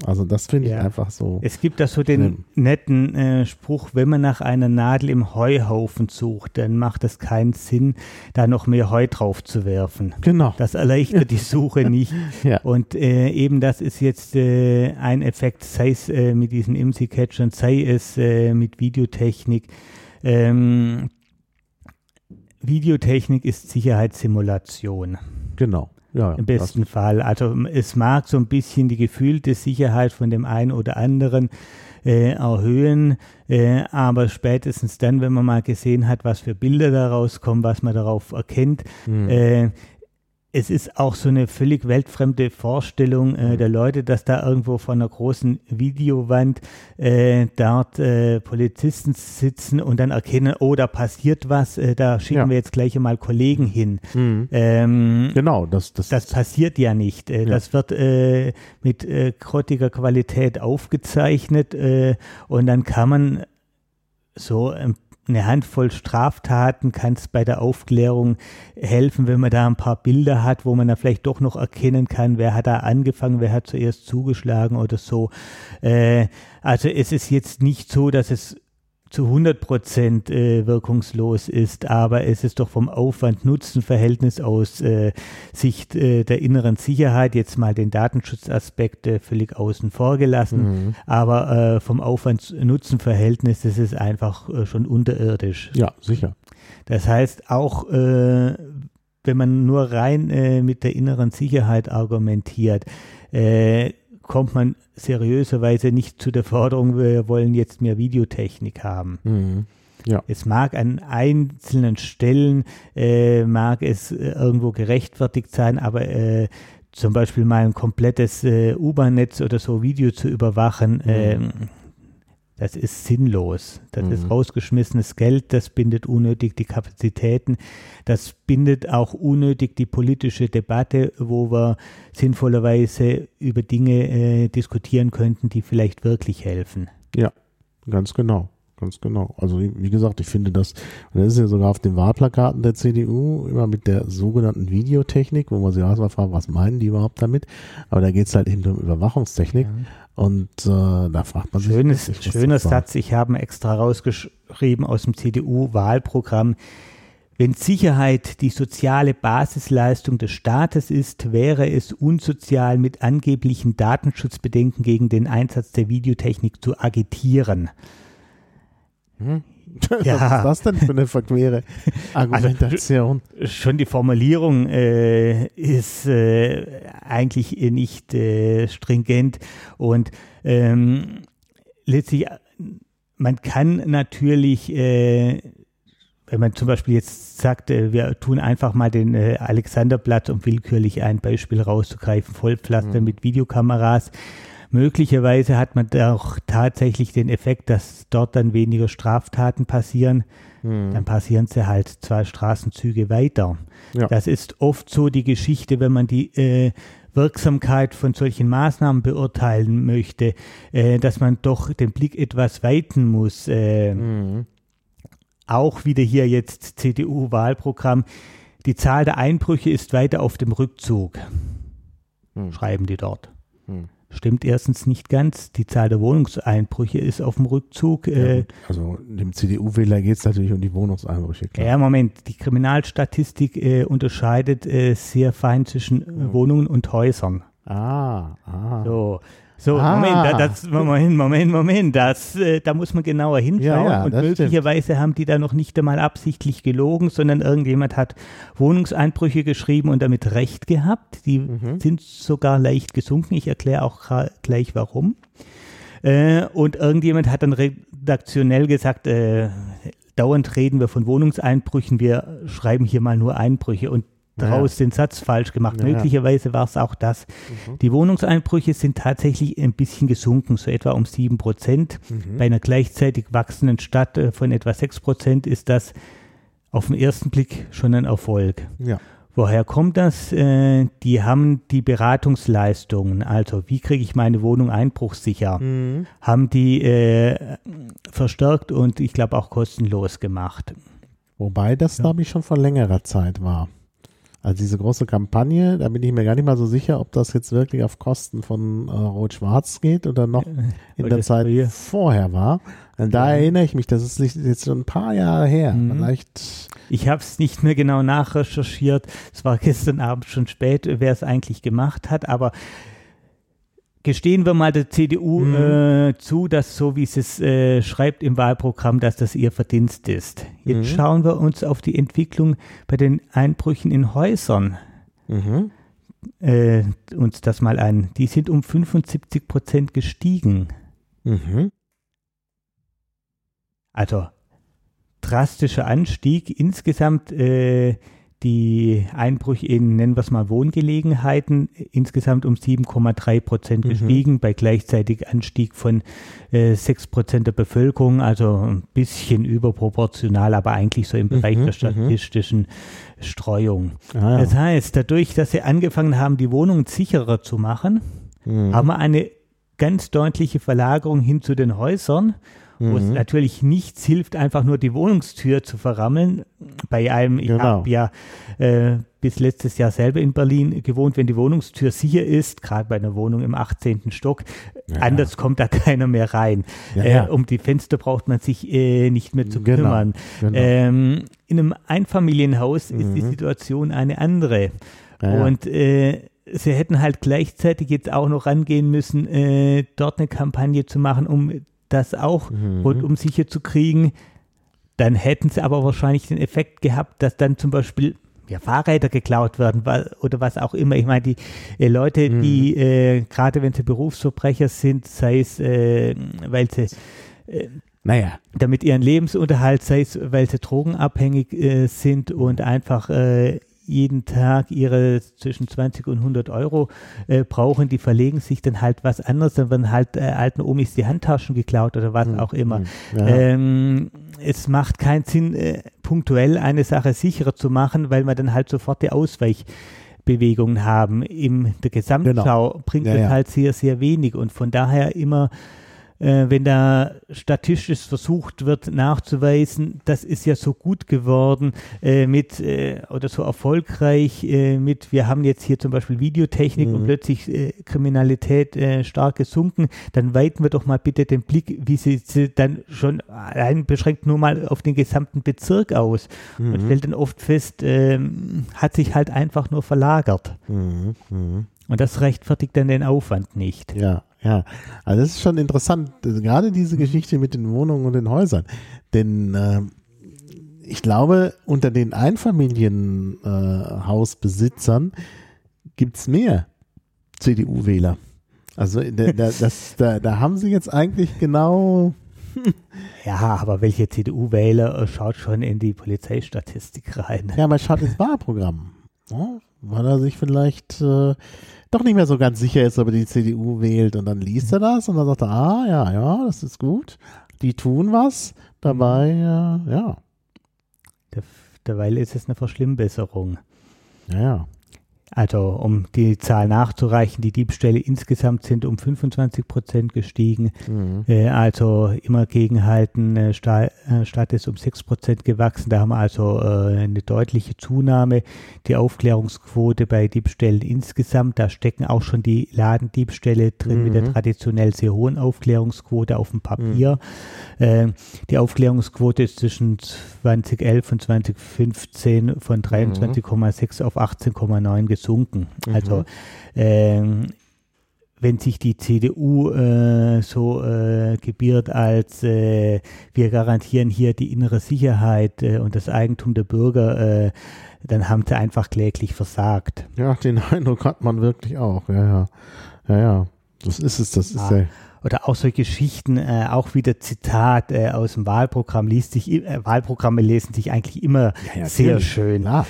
Also das finde ich Ja. einfach so. Es gibt da so den Schlimm. netten äh, Spruch, wenn man nach einer Nadel im Heuhaufen sucht, dann macht es keinen Sinn, da noch mehr Heu drauf zu werfen. Genau. Das erleichtert die Suche nicht. Ja. Und äh, eben das ist jetzt äh, ein Effekt, sei es äh, mit diesen IMSI-Catchern, sei es äh, mit Videotechnik. Ähm, Videotechnik ist Sicherheitssimulation Genau. Ja, im besten Fall. Also es mag so ein bisschen die gefühlte Sicherheit von dem einen oder anderen äh, erhöhen, äh, aber spätestens dann, wenn man mal gesehen hat, was für Bilder da rauskommen, was man darauf erkennt, Mhm. äh, es ist auch so eine völlig weltfremde Vorstellung Mhm. äh, der Leute, dass da irgendwo vor einer großen Videowand äh, dort äh, Polizisten sitzen und dann erkennen, oh, da passiert was, äh, da schicken Ja. wir jetzt gleich mal Kollegen hin. Mhm. Ähm, Genau, das, das, das passiert ja nicht. Äh, Ja. Das wird äh, mit äh, grottiger Qualität aufgezeichnet äh, und dann kann man so ähm, eine Handvoll Straftaten kann es bei der Aufklärung helfen, wenn man da ein paar Bilder hat, wo man dann vielleicht doch noch erkennen kann, wer hat da angefangen, wer hat zuerst zugeschlagen oder so. Äh, also es ist jetzt nicht so, dass es zu 100 Prozent äh, wirkungslos ist, aber es ist doch vom Aufwand-Nutzen-Verhältnis aus äh, Sicht äh, der inneren Sicherheit, jetzt mal den Datenschutzaspekt äh, völlig außen vor gelassen, mhm. aber äh, vom Aufwand-Nutzen-Verhältnis ist es einfach äh, schon unterirdisch. Ja, sicher. Das heißt, auch wenn man nur rein mit der inneren Sicherheit argumentiert, kommt man seriöserweise nicht zu der Forderung, wir wollen jetzt mehr Videotechnik haben. Mhm. Ja. Es mag an einzelnen Stellen, äh, mag es äh, irgendwo gerechtfertigt sein, aber äh, zum Beispiel mal ein komplettes äh, U-Bahn-Netz oder so Video zu überwachen, mhm. Das ist sinnlos. Das mhm. ist rausgeschmissenes Geld, das bindet unnötig die Kapazitäten, das bindet auch unnötig die politische Debatte, wo wir sinnvollerweise über Dinge äh, diskutieren könnten, die vielleicht wirklich helfen. Ja, ganz genau. Ganz genau. Also wie gesagt, ich finde das, und das ist ja sogar auf den Wahlplakaten der CDU immer mit der sogenannten Videotechnik, wo man sich erstmal fragt, was meinen die überhaupt damit? Aber da geht es halt eben um Überwachungstechnik. Ja. Und äh, da fragt man Schönes, sich. Schönes, schöner Satz, ich habe extra rausgeschrieben aus dem CDU-Wahlprogramm. Wenn Sicherheit die soziale Basisleistung des Staates ist, wäre es unsozial, mit angeblichen Datenschutzbedenken gegen den Einsatz der Videotechnik zu agitieren. Hm? Ja. Was ist das denn für eine verquere Argumentation? Also, schon die Formulierung äh, ist äh, eigentlich nicht äh, stringent und ähm, letztlich, man kann natürlich äh, wenn man zum Beispiel jetzt sagt, äh, wir tun einfach mal den äh, Alexanderplatz, um willkürlich ein Beispiel rauszugreifen, Vollpflaster mhm. mit Videokameras, Möglicherweise hat man auch tatsächlich den Effekt, dass dort dann weniger Straftaten passieren. Hm. Dann passieren sie halt zwei Straßenzüge weiter. Ja. Das ist oft so die Geschichte, wenn man die äh, Wirksamkeit von solchen Maßnahmen beurteilen möchte, äh, dass man doch den Blick etwas weiten muss. Äh, mhm. Auch wieder hier jetzt CDU-Wahlprogramm. Die Zahl der Einbrüche ist weiter auf dem Rückzug, mhm. schreiben die dort. Mhm stimmt erstens nicht ganz. Die Zahl der Wohnungseinbrüche ist auf dem Rückzug. Ja, äh, also dem CDU-Wähler geht es natürlich um die Wohnungseinbrüche. Klar. Ja, Moment. Die Kriminalstatistik äh, unterscheidet äh, sehr fein zwischen äh, Wohnungen und Häusern. Ah, ah. So. So, ah. Moment, das, Moment, Moment, Moment, das, äh, da muss man genauer hinschauen. Ja, ja, und möglicherweise stimmt. haben die da noch nicht einmal absichtlich gelogen, sondern irgendjemand hat Wohnungseinbrüche geschrieben und damit recht gehabt. Die mhm. sind sogar leicht gesunken. Ich erkläre auch gleich warum. Äh, und irgendjemand hat dann redaktionell gesagt, äh, dauernd reden wir von Wohnungseinbrüchen, wir schreiben hier mal nur Einbrüche. Und daraus ja. den Satz falsch gemacht. Ja. Möglicherweise war es auch das. Mhm. Die Wohnungseinbrüche sind tatsächlich ein bisschen gesunken, so etwa um sieben Prozent. Mhm. Bei einer gleichzeitig wachsenden Stadt äh, von etwa sechs Prozent ist das auf den ersten Blick schon ein Erfolg. Ja. Woher kommt das? Äh, die haben die Beratungsleistungen, also wie kriege ich meine Wohnung einbruchsicher, mhm. haben die äh, verstärkt und ich glaube auch kostenlos gemacht. Wobei das, ja. glaube ich, schon vor längerer Zeit war. Also diese große Kampagne, da bin ich mir gar nicht mal so sicher, ob das jetzt wirklich auf Kosten von äh, Rot-Schwarz geht oder noch in der Zeit vorher war. Und da ja. erinnere ich mich, das ist jetzt schon ein paar Jahre her. Mhm. Vielleicht. Ich habe es nicht mehr genau nachrecherchiert. Es war gestern Abend schon spät, wer es eigentlich gemacht hat, aber gestehen wir mal der CDU mhm. äh, zu, dass so wie sie es äh, schreibt im Wahlprogramm, dass das ihr Verdienst ist. Jetzt mhm. schauen wir uns auf die Entwicklung bei den Einbrüchen in Häusern mhm. äh, uns das mal an. Die sind um 75 Prozent gestiegen. Mhm. Also drastischer Anstieg. Insgesamt äh, die Einbrüche in, nennen wir es mal, Wohngelegenheiten insgesamt um 7,3 Prozent mhm. gestiegen, bei gleichzeitig Anstieg von äh, 6 Prozent der Bevölkerung, also ein bisschen überproportional, aber eigentlich so im Bereich mhm, der mhm. statistischen Streuung. Ah, ja. Das heißt, dadurch, dass sie angefangen haben, die Wohnungen sicherer zu machen, mhm. haben wir eine ganz deutliche Verlagerung hin zu den Häusern wo mhm. es natürlich nichts hilft, einfach nur die Wohnungstür zu verrammeln. bei einem, ich Genau. habe ja äh, bis letztes Jahr selber in Berlin gewohnt, wenn die Wohnungstür sicher ist, gerade bei einer Wohnung im 18. Stock, Ja, anders kommt da keiner mehr rein. Ja, äh, ja. Um die Fenster braucht man sich äh, nicht mehr zu Genau, kümmern. genau. Ähm, in einem Einfamilienhaus ist die Situation eine andere. Mhm. Ja. Und äh, sie hätten halt gleichzeitig jetzt auch noch rangehen müssen, äh, dort eine Kampagne zu machen, um das auch Mhm. rundum sicher zu kriegen. Dann hätten sie aber wahrscheinlich den Effekt gehabt, dass dann zum Beispiel ja, Fahrräder geklaut werden oder was auch immer. Ich meine, die äh, Leute, Mhm. die äh, gerade wenn sie Berufsverbrecher sind, sei es, äh, weil sie Naja, damit ihren Lebensunterhalt, sei es, weil sie drogenabhängig äh, sind und einfach äh, jeden Tag ihre zwischen 20 und 100 Euro äh, brauchen, die verlegen sich dann halt was anderes, dann werden halt äh, alten Omis die Handtaschen geklaut oder was auch immer. Mhm. Ja. Ähm, es macht keinen Sinn, äh, punktuell eine Sache sicherer zu machen, weil man dann halt sofort die Ausweichbewegungen haben. In der Gesamtschau bringt Genau. Ja, das ja. halt sehr, sehr wenig und von daher immer wenn da statistisch versucht wird nachzuweisen, das ist ja so gut geworden äh, mit äh, oder so erfolgreich äh, mit, wir haben jetzt hier zum Beispiel Videotechnik Mhm. und plötzlich äh, Kriminalität äh, stark gesunken, dann weiten wir doch mal bitte den Blick, wie sie, sie dann schon allein beschränkt nur mal auf den gesamten Bezirk aus Mhm. und stellt dann oft fest, ähm, hat sich halt einfach nur verlagert. Mhm. Mhm. Und das rechtfertigt dann den Aufwand nicht. Ja, ja. Also das ist schon interessant, gerade diese Geschichte mit den Wohnungen und den Häusern. Denn ähm, ich glaube, unter den Einfamilienhausbesitzern äh, gibt's mehr CDU-Wähler. Also da, da, das, da, da haben sie jetzt eigentlich genau. Ja, aber welche CDU-Wähler äh, schaut schon in die Polizeistatistik rein? Ja, aber schaut ins Wahlprogramm. Ja, weil er sich vielleicht äh, doch nicht mehr so ganz sicher ist, ob er die CDU wählt. Und dann liest er das und dann sagt er, ah, ja, ja, das ist gut. Die tun was. Dabei, äh, ja, Der, derweil ist es eine Verschlimmbesserung. ja, ja. Also, um die Zahl nachzureichen, die Diebstähle insgesamt sind um 25 Prozent gestiegen. Mhm. Äh, also immer gegenhalten, äh, äh, Stadt ist um 6 Prozent gewachsen. Da haben wir also äh, eine deutliche Zunahme. Die Aufklärungsquote bei Diebstählen insgesamt, da stecken auch schon die Ladendiebstähle drin mit der Mhm. traditionell sehr hohen Aufklärungsquote auf dem Papier. Äh, die Aufklärungsquote ist zwischen 2011 und 2015 von 23,6 auf 18,9 gesunken. Also ähm, wenn sich die CDU äh, so äh, gebiert als äh, wir garantieren hier die innere Sicherheit äh, und das Eigentum der Bürger, äh, dann haben sie einfach kläglich versagt. Ja, den Eindruck hat man wirklich auch. Ja, ja. Ja, ja. Das ist es, das ist ja. Oder auch so Geschichten, äh, auch wieder Zitat äh, aus dem Wahlprogramm liest sich, äh, Wahlprogramme lesen sich eigentlich immer Ja, sehr schön. Klar.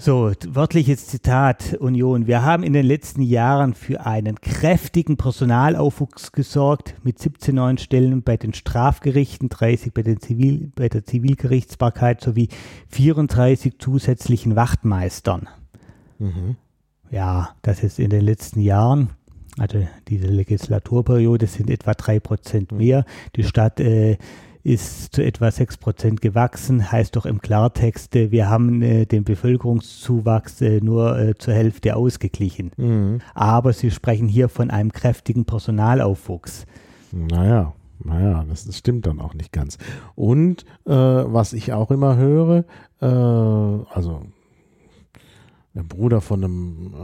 So, wörtliches Zitat Union. Wir haben in den letzten Jahren für einen kräftigen Personalaufwuchs gesorgt mit 17 neuen Stellen bei den Strafgerichten, 30 bei, den Zivil, bei der Zivilgerichtsbarkeit sowie 34 zusätzlichen Wachtmeistern. Mhm. Ja, das ist in den letzten Jahren, also diese Legislaturperiode sind etwa drei Prozent mehr. Die Stadt äh, ist zu etwa sechs Prozent gewachsen, heißt doch im Klartext, äh, wir haben äh, den Bevölkerungszuwachs äh, nur äh, zur Hälfte ausgeglichen. Mhm. Aber Sie sprechen hier von einem kräftigen Personalaufwuchs. Naja, naja, das, das stimmt dann auch nicht ganz. Und was ich auch immer höre, also der Bruder von einem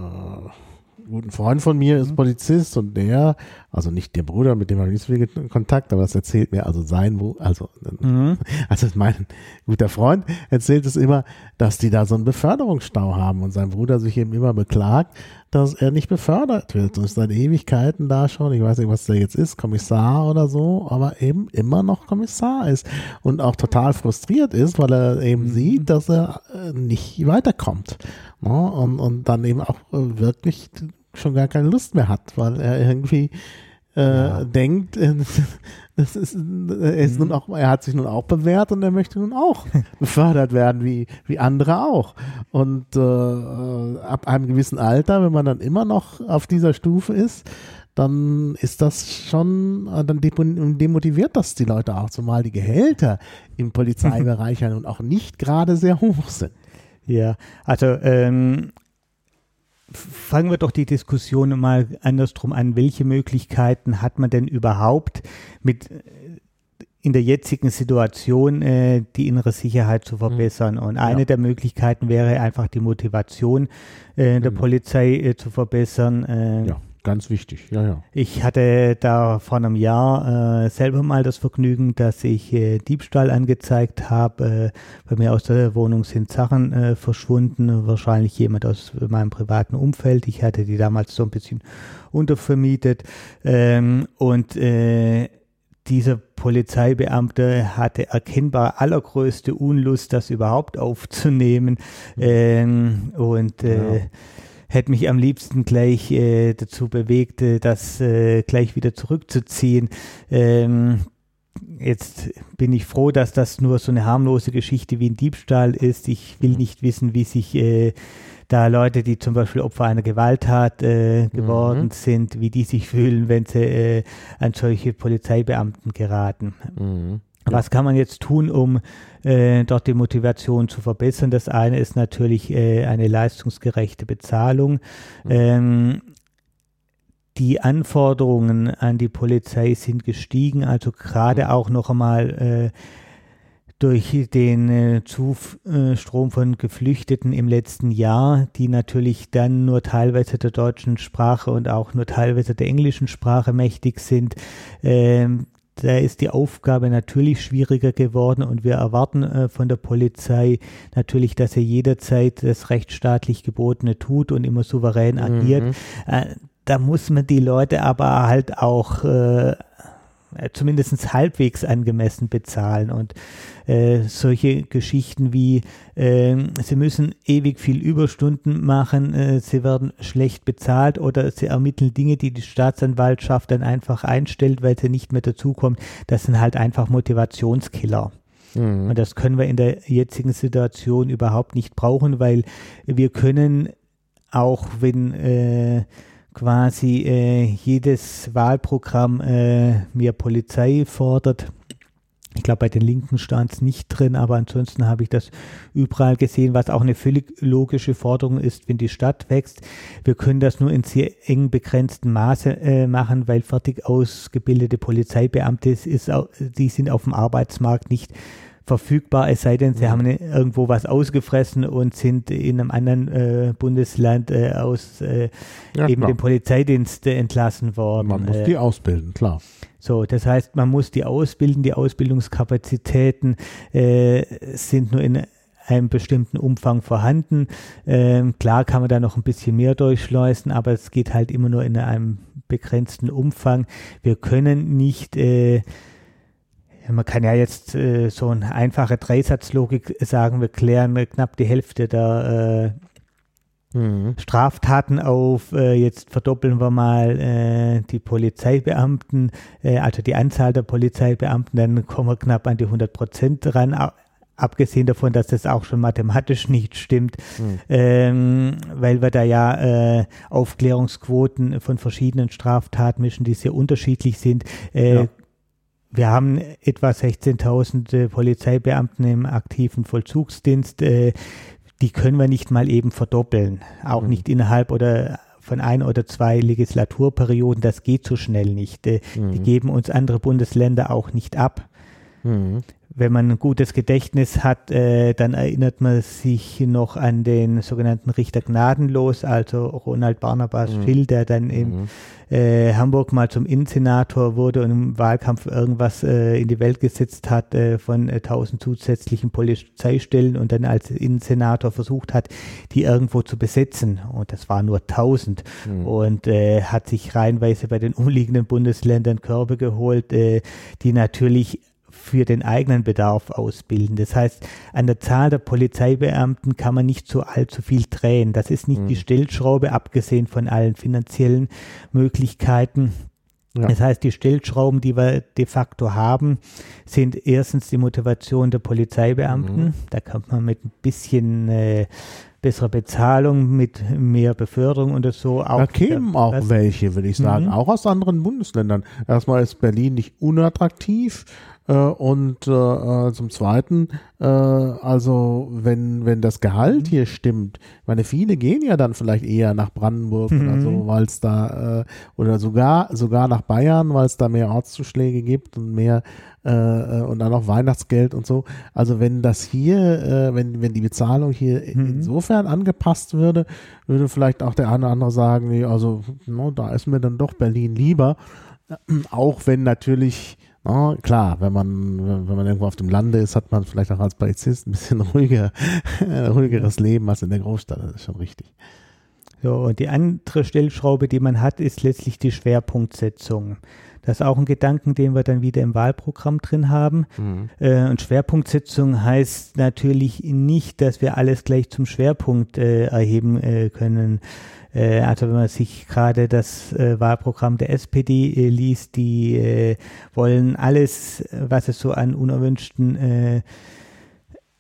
guten Freund von mir ist Polizist und der, also nicht der Bruder, mit dem habe ich nicht so viel Kontakt, aber das erzählt mir also sein, also also mein guter Freund erzählt es immer, dass die da so einen Beförderungsstau haben und sein Bruder sich eben immer beklagt, dass er nicht befördert wird. Und ist seit Ewigkeiten da schon, ich weiß nicht, was der jetzt ist, Kommissar oder so, aber eben immer noch Kommissar ist und auch total frustriert ist, weil er eben sieht, dass er äh, nicht weiterkommt ne? und, und dann eben auch wirklich schon gar keine Lust mehr hat, weil er irgendwie äh, denkt, äh, das ist, er ist nun auch, er hat sich nun auch bewährt und er möchte nun auch befördert werden, wie, wie andere auch. Und äh, ab einem gewissen Alter, wenn man dann immer noch auf dieser Stufe ist, dann ist das schon, äh, dann demotiviert das die Leute auch, zumal die Gehälter im Polizeibereich ja nun auch nicht gerade sehr hoch sind. Ja, also ähm, fangen wir doch die Diskussion mal andersrum an. Welche Möglichkeiten hat man denn überhaupt mit in der jetzigen Situation äh, die innere Sicherheit zu mhm. verbessern. Und eine ja. der Möglichkeiten wäre einfach die Motivation äh, der mhm. Polizei äh, zu verbessern. Äh, ja, ganz wichtig. Ja, ja. Ich hatte da vor einem Jahr äh, selber mal das Vergnügen, dass ich äh, Diebstahl angezeigt habe. bei mir aus der Wohnung sind Sachen verschwunden, wahrscheinlich jemand aus meinem privaten Umfeld. Ich hatte die damals so ein bisschen untervermietet. Ähm, und dieser Polizeibeamte hatte erkennbar allergrößte Unlust, das überhaupt aufzunehmen mhm. ähm, und äh, ja. Hätte mich am liebsten gleich äh, dazu bewegt, äh, das äh, gleich wieder zurückzuziehen. Ähm, Jetzt bin ich froh, dass das nur so eine harmlose Geschichte wie ein Diebstahl ist. Ich will mhm. nicht wissen, wie sich äh, da Leute, die zum Beispiel Opfer einer Gewalttat äh, geworden mhm. sind, wie die sich fühlen, wenn sie äh, an solche Polizeibeamten geraten. Mhm. Was kann man jetzt tun, um äh, dort die Motivation zu verbessern? Das eine ist natürlich äh, eine leistungsgerechte Bezahlung. Mhm. Ähm, die Anforderungen an die Polizei sind gestiegen, also gerade mhm. auch noch einmal äh, durch den äh, Zustrom von Geflüchteten im letzten Jahr, die natürlich dann nur teilweise der deutschen Sprache und auch nur teilweise der englischen Sprache mächtig sind. Ähm, da ist die Aufgabe natürlich schwieriger geworden und wir erwarten äh, von der Polizei natürlich, dass er jederzeit das rechtsstaatlich Gebotene tut und immer souverän agiert. Mhm. Äh, da muss man die Leute aber halt auch äh, äh, zumindest halbwegs angemessen bezahlen. Und äh, solche Geschichten wie, äh, sie müssen ewig viel Überstunden machen, äh, sie werden schlecht bezahlt oder sie ermitteln Dinge, die die Staatsanwaltschaft dann einfach einstellt, weil sie nicht mehr dazukommt, das sind halt einfach Motivationskiller. Mhm. Und das können wir in der jetzigen Situation überhaupt nicht brauchen, weil wir können auch wenn äh, quasi äh, jedes Wahlprogramm äh, mehr Polizei fordert. Ich glaube, bei den Linken stand es nicht drin, aber ansonsten habe ich das überall gesehen, was auch eine völlig logische Forderung ist, wenn die Stadt wächst. Wir können das nur in sehr eng begrenzten Maße äh, machen, weil fertig ausgebildete Polizeibeamte ist, die sind auf dem Arbeitsmarkt nicht verfügbar, es sei denn, sie mhm. haben irgendwo was ausgefressen und sind in einem anderen äh, Bundesland äh, aus äh, ja, eben klar. dem Polizeidienst äh, entlassen worden. Man muss die ausbilden, klar. So, das heißt, man muss die ausbilden, die Ausbildungskapazitäten äh, sind nur in einem bestimmten Umfang vorhanden. Ähm, klar kann man da noch ein bisschen mehr durchschleusen, aber es geht halt immer nur in einem begrenzten Umfang. Wir können nicht äh, man kann ja jetzt äh, so eine einfache Dreisatzlogik sagen, wir klären knapp die Hälfte der äh, mhm. Straftaten auf, äh, jetzt verdoppeln wir mal äh, die Polizeibeamten, äh, also die Anzahl der Polizeibeamten, dann kommen wir knapp an die 100 Prozent ran, abgesehen davon, dass das auch schon mathematisch nicht stimmt, mhm. ähm, weil wir da ja äh, Aufklärungsquoten von verschiedenen Straftaten mischen, die sehr unterschiedlich sind. Äh, ja. Wir haben etwa 16.000 äh, Polizeibeamten im aktiven Vollzugsdienst. Äh, die können wir nicht mal eben verdoppeln. Auch mhm. nicht innerhalb oder von ein oder zwei Legislaturperioden. Das geht so schnell nicht. Äh, mhm. Die geben uns andere Bundesländer auch nicht ab. Mhm wenn man ein gutes Gedächtnis hat, äh, dann erinnert man sich noch an den sogenannten Richter Gnadenlos, also Ronald Barnabas mhm. Schill, der dann in mhm. äh, Hamburg mal zum Innensenator wurde und im Wahlkampf irgendwas äh, in die Welt gesetzt hat äh, von äh, tausend zusätzlichen Polizeistellen und dann als Innensenator versucht hat, die irgendwo zu besetzen. Und das war nur tausend mhm. und äh, hat sich reihenweise bei den umliegenden Bundesländern Körbe geholt, äh, die natürlich für den eigenen Bedarf ausbilden. Das heißt, an der Zahl der Polizeibeamten kann man nicht so allzu viel drehen. Das ist nicht mhm. die Stellschraube, abgesehen von allen finanziellen Möglichkeiten. Ja. Das heißt, die Stellschrauben, die wir de facto haben, sind erstens die Motivation der Polizeibeamten. Mhm. Da kann man mit ein bisschen äh, besserer Bezahlung, mit mehr Beförderung und so auch. Da kämen auch welche, würde ich sagen, mhm. auch aus anderen Bundesländern. Erstmal ist Berlin nicht unattraktiv. Äh, und äh, äh, zum Zweiten, äh, also wenn, wenn das Gehalt hier stimmt, ich meine, viele gehen ja dann vielleicht eher nach Brandenburg mhm. oder so, weil es da, äh, oder sogar, sogar nach Bayern, weil es da mehr Ortszuschläge gibt und mehr äh, äh, und dann noch Weihnachtsgeld und so. Also wenn das hier, äh, wenn, wenn die Bezahlung hier mhm. insofern angepasst würde, würde vielleicht auch der eine oder andere sagen, nee, also no, da ist mir dann doch Berlin lieber. Auch wenn natürlich Oh, klar, wenn man, wenn man irgendwo auf dem Lande ist, hat man vielleicht auch als Polizist ein bisschen ruhiger, ruhigeres Leben als in der Großstadt. Das ist schon richtig. So, und die andere Stellschraube, die man hat, ist letztlich die Schwerpunktsetzung. Das ist auch ein Gedanken, den wir dann wieder im Wahlprogramm drin haben. Mhm. Äh, und Schwerpunktsetzung heißt natürlich nicht, dass wir alles gleich zum Schwerpunkt äh, erheben äh, können. Äh, also wenn man sich gerade das äh, Wahlprogramm der SPD äh, liest, die wollen alles, was es so an unerwünschten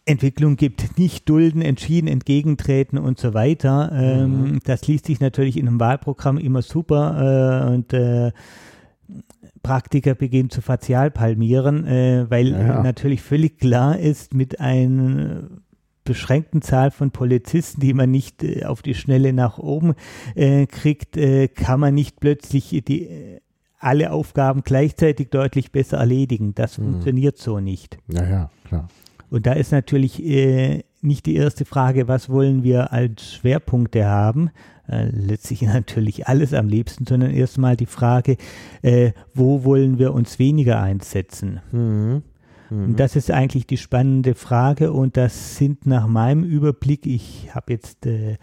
Entwicklung gibt, nicht dulden, entschieden entgegentreten und so weiter. Ähm, mhm. Das liest sich natürlich in einem Wahlprogramm immer super und Praktiker beginnen zu facialpalmieren, äh, weil ja. natürlich völlig klar ist, mit einer beschränkten Zahl von Polizisten, die man nicht äh, auf die Schnelle nach oben äh, kriegt, äh, kann man nicht plötzlich die äh, alle Aufgaben gleichzeitig deutlich besser erledigen. Das mhm. funktioniert so nicht. Ja, ja, klar. Und da ist natürlich äh, nicht die erste Frage, was wollen wir als Schwerpunkte haben, äh, letztlich natürlich alles am liebsten, sondern erstmal die Frage, wo wollen wir uns weniger einsetzen? Mhm. Mhm. Und das ist eigentlich die spannende Frage und das sind nach meinem Überblick, ich habe jetzt äh,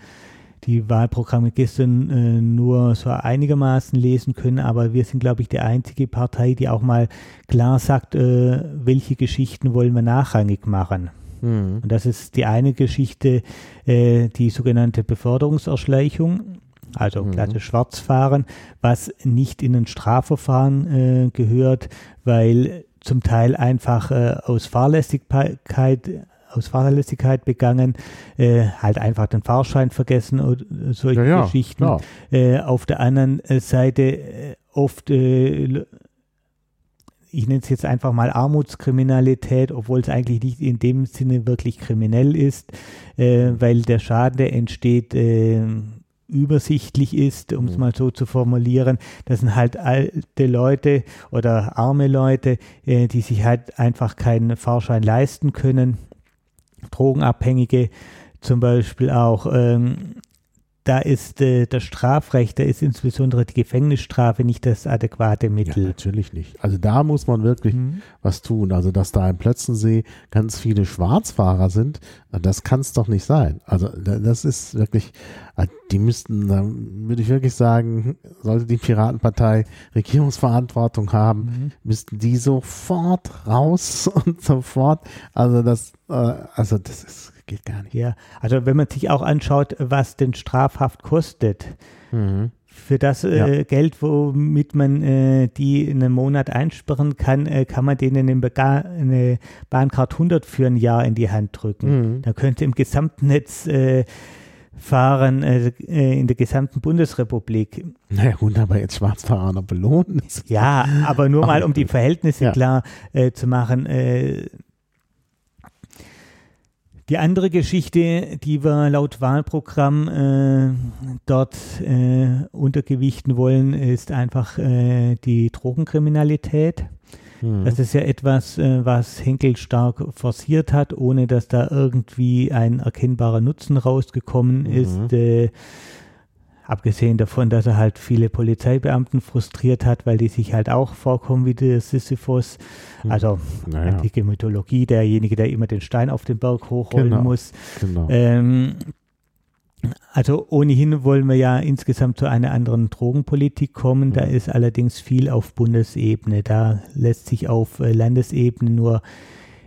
die Wahlprogramme gestern äh, nur so einigermaßen lesen können, aber wir sind, glaube ich, die einzige Partei, die auch mal klar sagt, äh, welche Geschichten wollen wir nachrangig machen. Mhm. Und das ist die eine Geschichte, äh, die sogenannte Beförderungserschleichung, also mhm. klassisch Schwarzfahren, was nicht in ein Strafverfahren äh, gehört, weil zum Teil einfach äh, aus Fahrlässigkeit aus Fahrlässigkeit begangen, äh, halt einfach den Fahrschein vergessen oder solche ja, ja, Geschichten. Äh, auf der anderen äh, Seite äh, oft äh, ich nenne es jetzt einfach mal Armutskriminalität, obwohl es eigentlich nicht in dem Sinne wirklich kriminell ist, äh, weil der Schaden, der entsteht, äh, übersichtlich ist, um es mhm. mal so zu formulieren. Das sind halt alte Leute oder arme Leute, äh, die sich halt einfach keinen Fahrschein leisten können. Drogenabhängige zum Beispiel auch. Ähm, da ist äh, das Strafrecht, da ist insbesondere die Gefängnisstrafe nicht das adäquate Mittel. Ja, natürlich nicht. Also da muss man wirklich mhm. was tun. Also dass da im Plötzensee ganz viele Schwarzfahrer sind, das kann es doch nicht sein. Also das ist wirklich, äh, die müssten, da würde ich wirklich sagen, sollte die Piratenpartei Regierungsverantwortung haben, mhm. müssten die sofort raus und sofort, also das, äh, also das ist geht gar nicht. Ja, also wenn man sich auch anschaut, was denn Strafhaft kostet, mhm. für das äh, ja. Geld, womit man äh, die in einem Monat einsperren kann, äh, kann man denen eine, eine Bahncard 100 für ein Jahr in die Hand drücken. Mhm. Da könnte im gesamten Netz äh, fahren äh, äh, in der gesamten Bundesrepublik. Naja, wunderbar, jetzt Schwarzfahrer noch belohnen. Ja, aber nur mal, um die Verhältnisse ja. klar äh, zu machen. Äh, die andere Geschichte, die wir laut Wahlprogramm äh, dort äh, untergewichten wollen, ist einfach äh, die Drogenkriminalität. Mhm. Das ist ja etwas, äh, was Henkel stark forciert hat, ohne dass da irgendwie ein erkennbarer Nutzen rausgekommen mhm. ist. Abgesehen davon, dass er halt viele Polizeibeamten frustriert hat, weil die sich halt auch vorkommen wie der Sisyphus. Hm. Also naja. antike Mythologie, derjenige, der immer den Stein auf den Berg hochrollen genau. muss. Genau. Ähm, also ohnehin wollen wir ja insgesamt zu einer anderen Drogenpolitik kommen. Da ist allerdings viel auf Bundesebene. Da lässt sich auf äh, Landesebene nur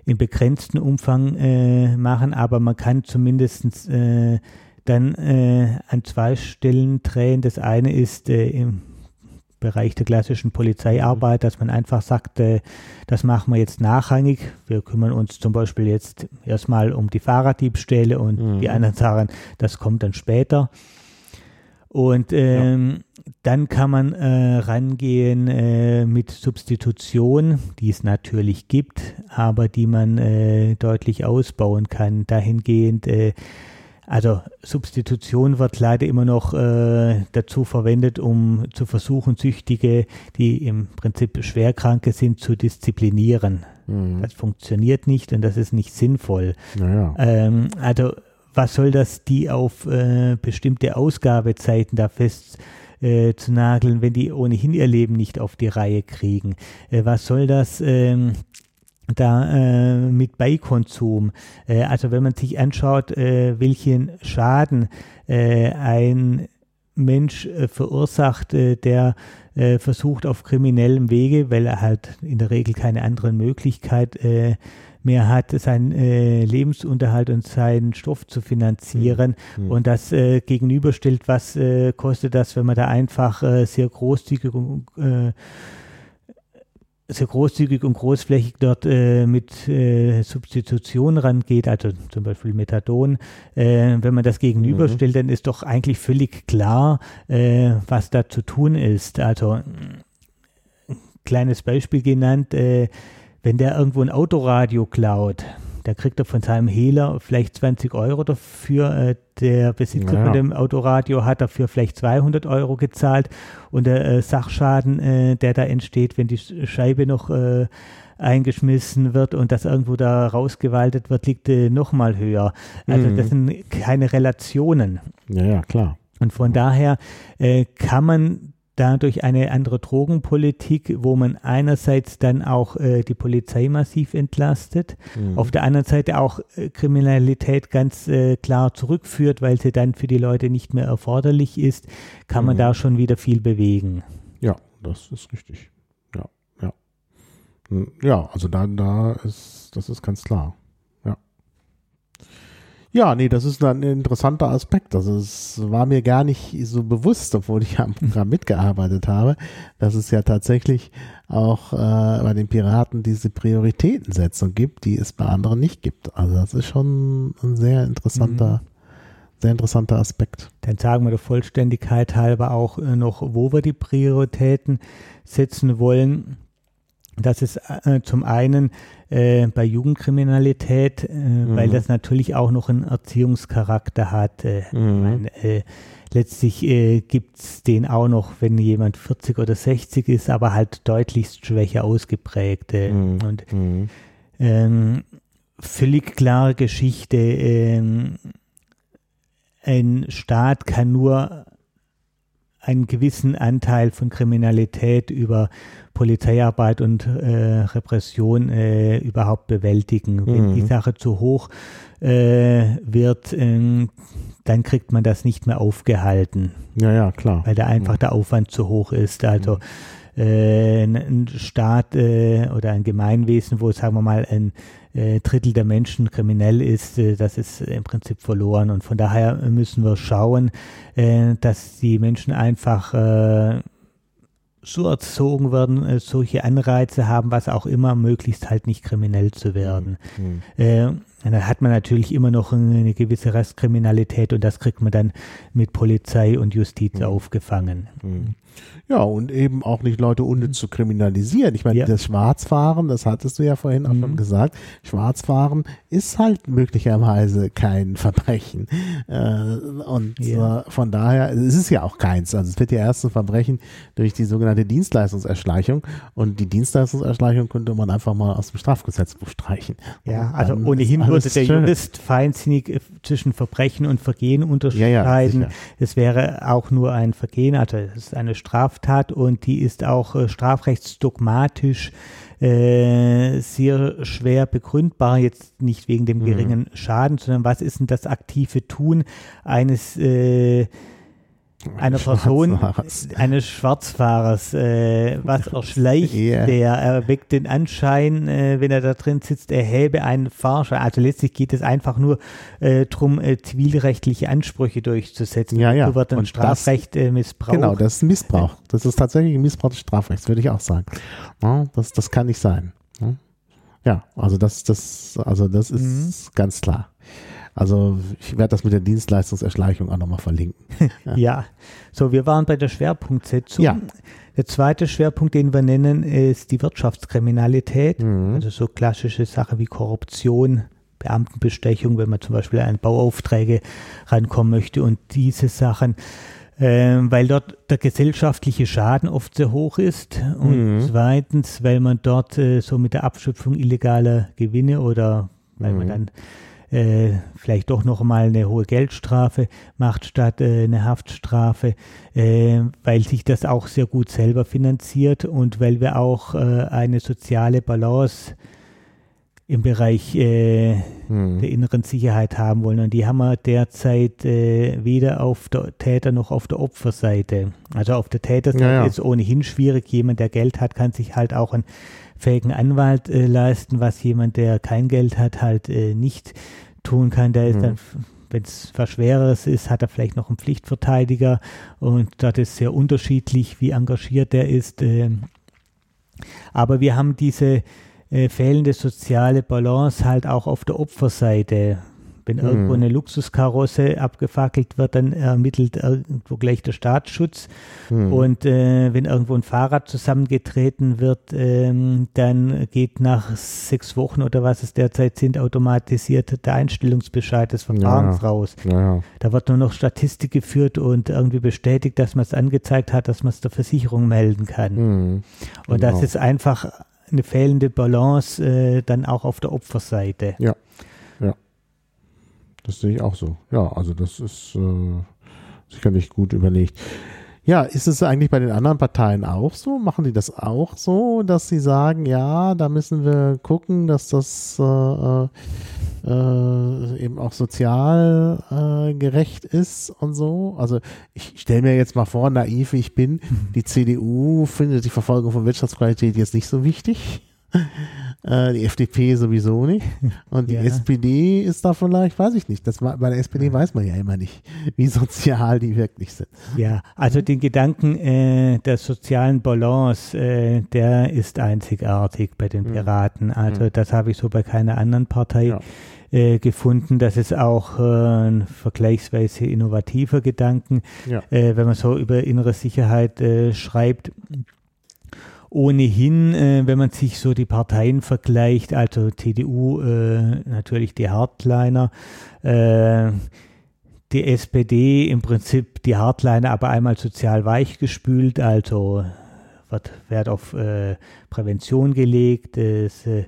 in begrenztem Umfang äh, machen, aber man kann zumindest äh, dann äh, an zwei Stellen drehen. Das eine ist äh, im Bereich der klassischen Polizeiarbeit, dass man einfach sagt, äh, das machen wir jetzt nachrangig. Wir kümmern uns zum Beispiel jetzt erstmal um die Fahrraddiebstähle und mhm. die anderen Sachen, das kommt dann später. Und ähm, ja. dann kann man äh, rangehen äh, mit Substitution, die es natürlich gibt, aber die man äh, deutlich ausbauen kann. Dahingehend, äh, also Substitution wird leider immer noch äh, dazu verwendet, um zu versuchen, Süchtige, die im Prinzip Schwerkranke sind, zu disziplinieren. Mhm. Das funktioniert nicht und das ist nicht sinnvoll. Naja. Ähm, also was soll das, die auf äh, bestimmte Ausgabezeiten da fest äh, zu nageln, wenn die ohnehin ihr Leben nicht auf die Reihe kriegen? Äh, was soll das ähm, da äh, mit Beikonsum? Äh, also wenn man sich anschaut, äh, welchen Schaden äh, ein Mensch äh, verursacht, äh, der versucht auf kriminellem Wege, weil er halt in der Regel keine andere Möglichkeit mehr hat, seinen Lebensunterhalt und seinen Stoff zu finanzieren mhm. und das gegenüberstellt, was kostet das, wenn man da einfach sehr großzügig äh, sehr großzügig und großflächig dort äh, mit äh, Substitution rangeht, also zum Beispiel Methadon, äh, wenn man das gegenüberstellt, mhm. dann ist doch eigentlich völlig klar, äh, was da zu tun ist. Also kleines Beispiel genannt, äh, wenn der irgendwo ein Autoradio klaut, da kriegt er von seinem Hehler vielleicht 20 Euro dafür. Äh, der Besitzer naja. von dem Autoradio hat dafür vielleicht 200 Euro gezahlt. Und der äh, Sachschaden, äh, der da entsteht, wenn die Scheibe noch eingeschmissen wird und das irgendwo da rausgewaltet wird, liegt äh, nochmal höher. Also mhm. das sind keine Relationen. Ja, ja, klar. Und von daher äh, kann man dadurch eine andere Drogenpolitik, wo man einerseits dann auch äh, die Polizei massiv entlastet, mhm. auf der anderen Seite auch äh, Kriminalität ganz äh, klar zurückführt, weil sie dann für die Leute nicht mehr erforderlich ist, kann mhm. man da schon wieder viel bewegen. Ja, das ist richtig. Ja, ja. Hm, ja, also da, da ist, das ist ganz klar. Ja, nee, das ist ein interessanter Aspekt. Also es war mir gar nicht so bewusst, obwohl ich am Programm mitgearbeitet habe, dass es ja tatsächlich auch äh, bei den Piraten diese Prioritätensetzung gibt, die es bei anderen nicht gibt. Also das ist schon ein sehr interessanter, mhm. sehr interessanter Aspekt. Dann sagen wir der Vollständigkeit halber auch äh, noch, wo wir die Prioritäten setzen wollen. Das ist äh, zum einen äh, bei Jugendkriminalität, äh, mhm. weil das natürlich auch noch einen Erziehungscharakter hat. Äh, mhm. Meine, äh, letztlich äh, gibt es den auch noch, wenn jemand 40 oder 60 ist, aber halt deutlichst schwächer ausgeprägt. Mhm. Und mhm. ähm, völlig klare Geschichte. Ähm, ein Staat kann nur einen gewissen Anteil von Kriminalität über Polizeiarbeit und äh, Repression äh, überhaupt bewältigen. Mhm. Wenn die mhm. Sache zu hoch äh, wird, ähm, dann kriegt man das nicht mehr aufgehalten. Ja, ja, klar. Weil da einfach ja. der Aufwand zu hoch ist. Also äh, ein Staat äh, oder ein Gemeinwesen, wo, sagen wir mal, ein äh, Drittel der Menschen kriminell ist, äh, das ist im Prinzip verloren. Und von daher müssen wir schauen, äh, dass die Menschen einfach äh, so erzogen werden, solche Anreize haben, was auch immer, möglichst halt nicht kriminell zu werden. Mhm. Äh, dann hat man natürlich immer noch eine gewisse Restkriminalität und das kriegt man dann mit Polizei und Justiz mhm. aufgefangen. Mhm. Ja, und eben auch nicht Leute unnütz zu kriminalisieren. Ich meine, ja. das Schwarzfahren, das hattest du ja vorhin auch mhm. schon gesagt, Schwarzfahren ist halt möglicherweise kein Verbrechen. Äh, und ja. von daher, es ist ja auch keins. Also es wird ja erst ein Verbrechen durch die sogenannte Dienstleistungserschleichung und die Dienstleistungserschleichung könnte man einfach mal aus dem Strafgesetzbuch streichen. Ja, also ohnehin würde der Jurist feinsinnig äh, zwischen Verbrechen und Vergehen unterscheiden. Ja, es wäre auch nur ein Vergehen, also es ist eine Straftat und die ist auch äh, strafrechtsdogmatisch äh, sehr schwer begründbar, jetzt nicht wegen dem mhm. geringen mhm. Schaden, sondern was ist denn das aktive Tun eines äh, einer Person, eines Schwarzfahrers, äh, was erschleicht yeah. der, erweckt den Anschein, äh, wenn er da drin sitzt, er häbe einen Fahrschein. Also letztlich geht es einfach nur äh, darum, äh, zivilrechtliche Ansprüche durchzusetzen. Ja, ja. So wird dann Strafrecht äh, missbraucht. Genau, das ist Missbrauch. Das ist tatsächlich ein Missbrauch des Strafrechts, würde ich auch sagen. Ja, das, das kann nicht sein. Ja, also das, das, also das ist mhm. ganz klar. Also ich werde das mit der Dienstleistungserschleichung auch nochmal verlinken. Ja. ja. so wir waren bei der Schwerpunktsetzung. Ja. Der zweite Schwerpunkt, den wir nennen, ist die Wirtschaftskriminalität. Mhm. Also so klassische Sachen wie Korruption, Beamtenbestechung, wenn man zum Beispiel an Bauaufträge rankommen möchte und diese Sachen. Äh, weil dort der gesellschaftliche Schaden oft sehr hoch ist und mhm. zweitens, weil man dort äh, so mit der Abschöpfung illegaler Gewinne oder weil mhm. man dann äh, vielleicht doch noch mal eine hohe Geldstrafe macht statt äh, eine Haftstrafe, äh, weil sich das auch sehr gut selber finanziert und weil wir auch äh, eine soziale Balance im Bereich hm. der inneren Sicherheit haben wollen. Und die haben wir derzeit äh, weder auf der Täter- noch auf der Opferseite. Also auf der Täterseite ja, ja. ist ohnehin schwierig. Jemand, der Geld hat, kann sich halt auch einen fähigen Anwalt äh, leisten, was jemand, der kein Geld hat, halt äh, nicht tun kann. Der ist mhm. dann, wenn es was Schwereres ist, hat er vielleicht noch einen Pflichtverteidiger und das ist sehr unterschiedlich, wie engagiert der ist. Ähm. aber wir haben diese äh, fehlende soziale Balance halt auch auf der Opferseite. Wenn mhm. irgendwo eine Luxuskarosse abgefackelt wird, dann ermittelt irgendwo gleich der Staatsschutz. Mhm. Und äh, wenn irgendwo ein Fahrrad zusammengetreten wird, ähm, dann geht nach sechs Wochen oder was es derzeit sind, automatisiert der Einstellungsbescheid des Verfahrens ja. raus. Ja. Da wird nur noch Statistik geführt und irgendwie bestätigt, dass man es angezeigt hat, dass man es der Versicherung melden kann. Mhm. Und genau. das ist einfach eine fehlende Balance äh, dann auch auf der Opferseite. Ja. Das sehe ich auch so. Ja, also das ist äh, sicherlich gut überlegt. Ja, ist es eigentlich bei den anderen Parteien auch so? Machen die das auch so, dass sie sagen, ja, da müssen wir gucken, dass das äh, äh, eben auch sozial äh, gerecht ist und so? Also ich stelle mir jetzt mal vor, naiv wie ich bin, die CDU findet die Verfolgung von Wirtschaftsqualität jetzt nicht so wichtig. Äh, die FDP sowieso nicht. Und die ja. SPD ist da vielleicht, weiß ich nicht. Das, bei der SPD weiß man ja immer nicht, wie sozial die wirklich sind. Ja, also den Gedanken äh, der sozialen Balance, äh, der ist einzigartig bei den Piraten. Also das habe ich so bei keiner anderen Partei. Ja. Äh, gefunden. Das ist auch äh, ein vergleichsweise innovativer Gedanken, ja. äh, wenn man so über innere Sicherheit äh, schreibt ohnehin, äh, wenn man sich so die Parteien vergleicht, also CDU äh, natürlich die Hardliner, äh, die SPD im Prinzip die Hardliner, aber einmal sozial weichgespült, also wird Wert auf äh, Prävention gelegt, es äh,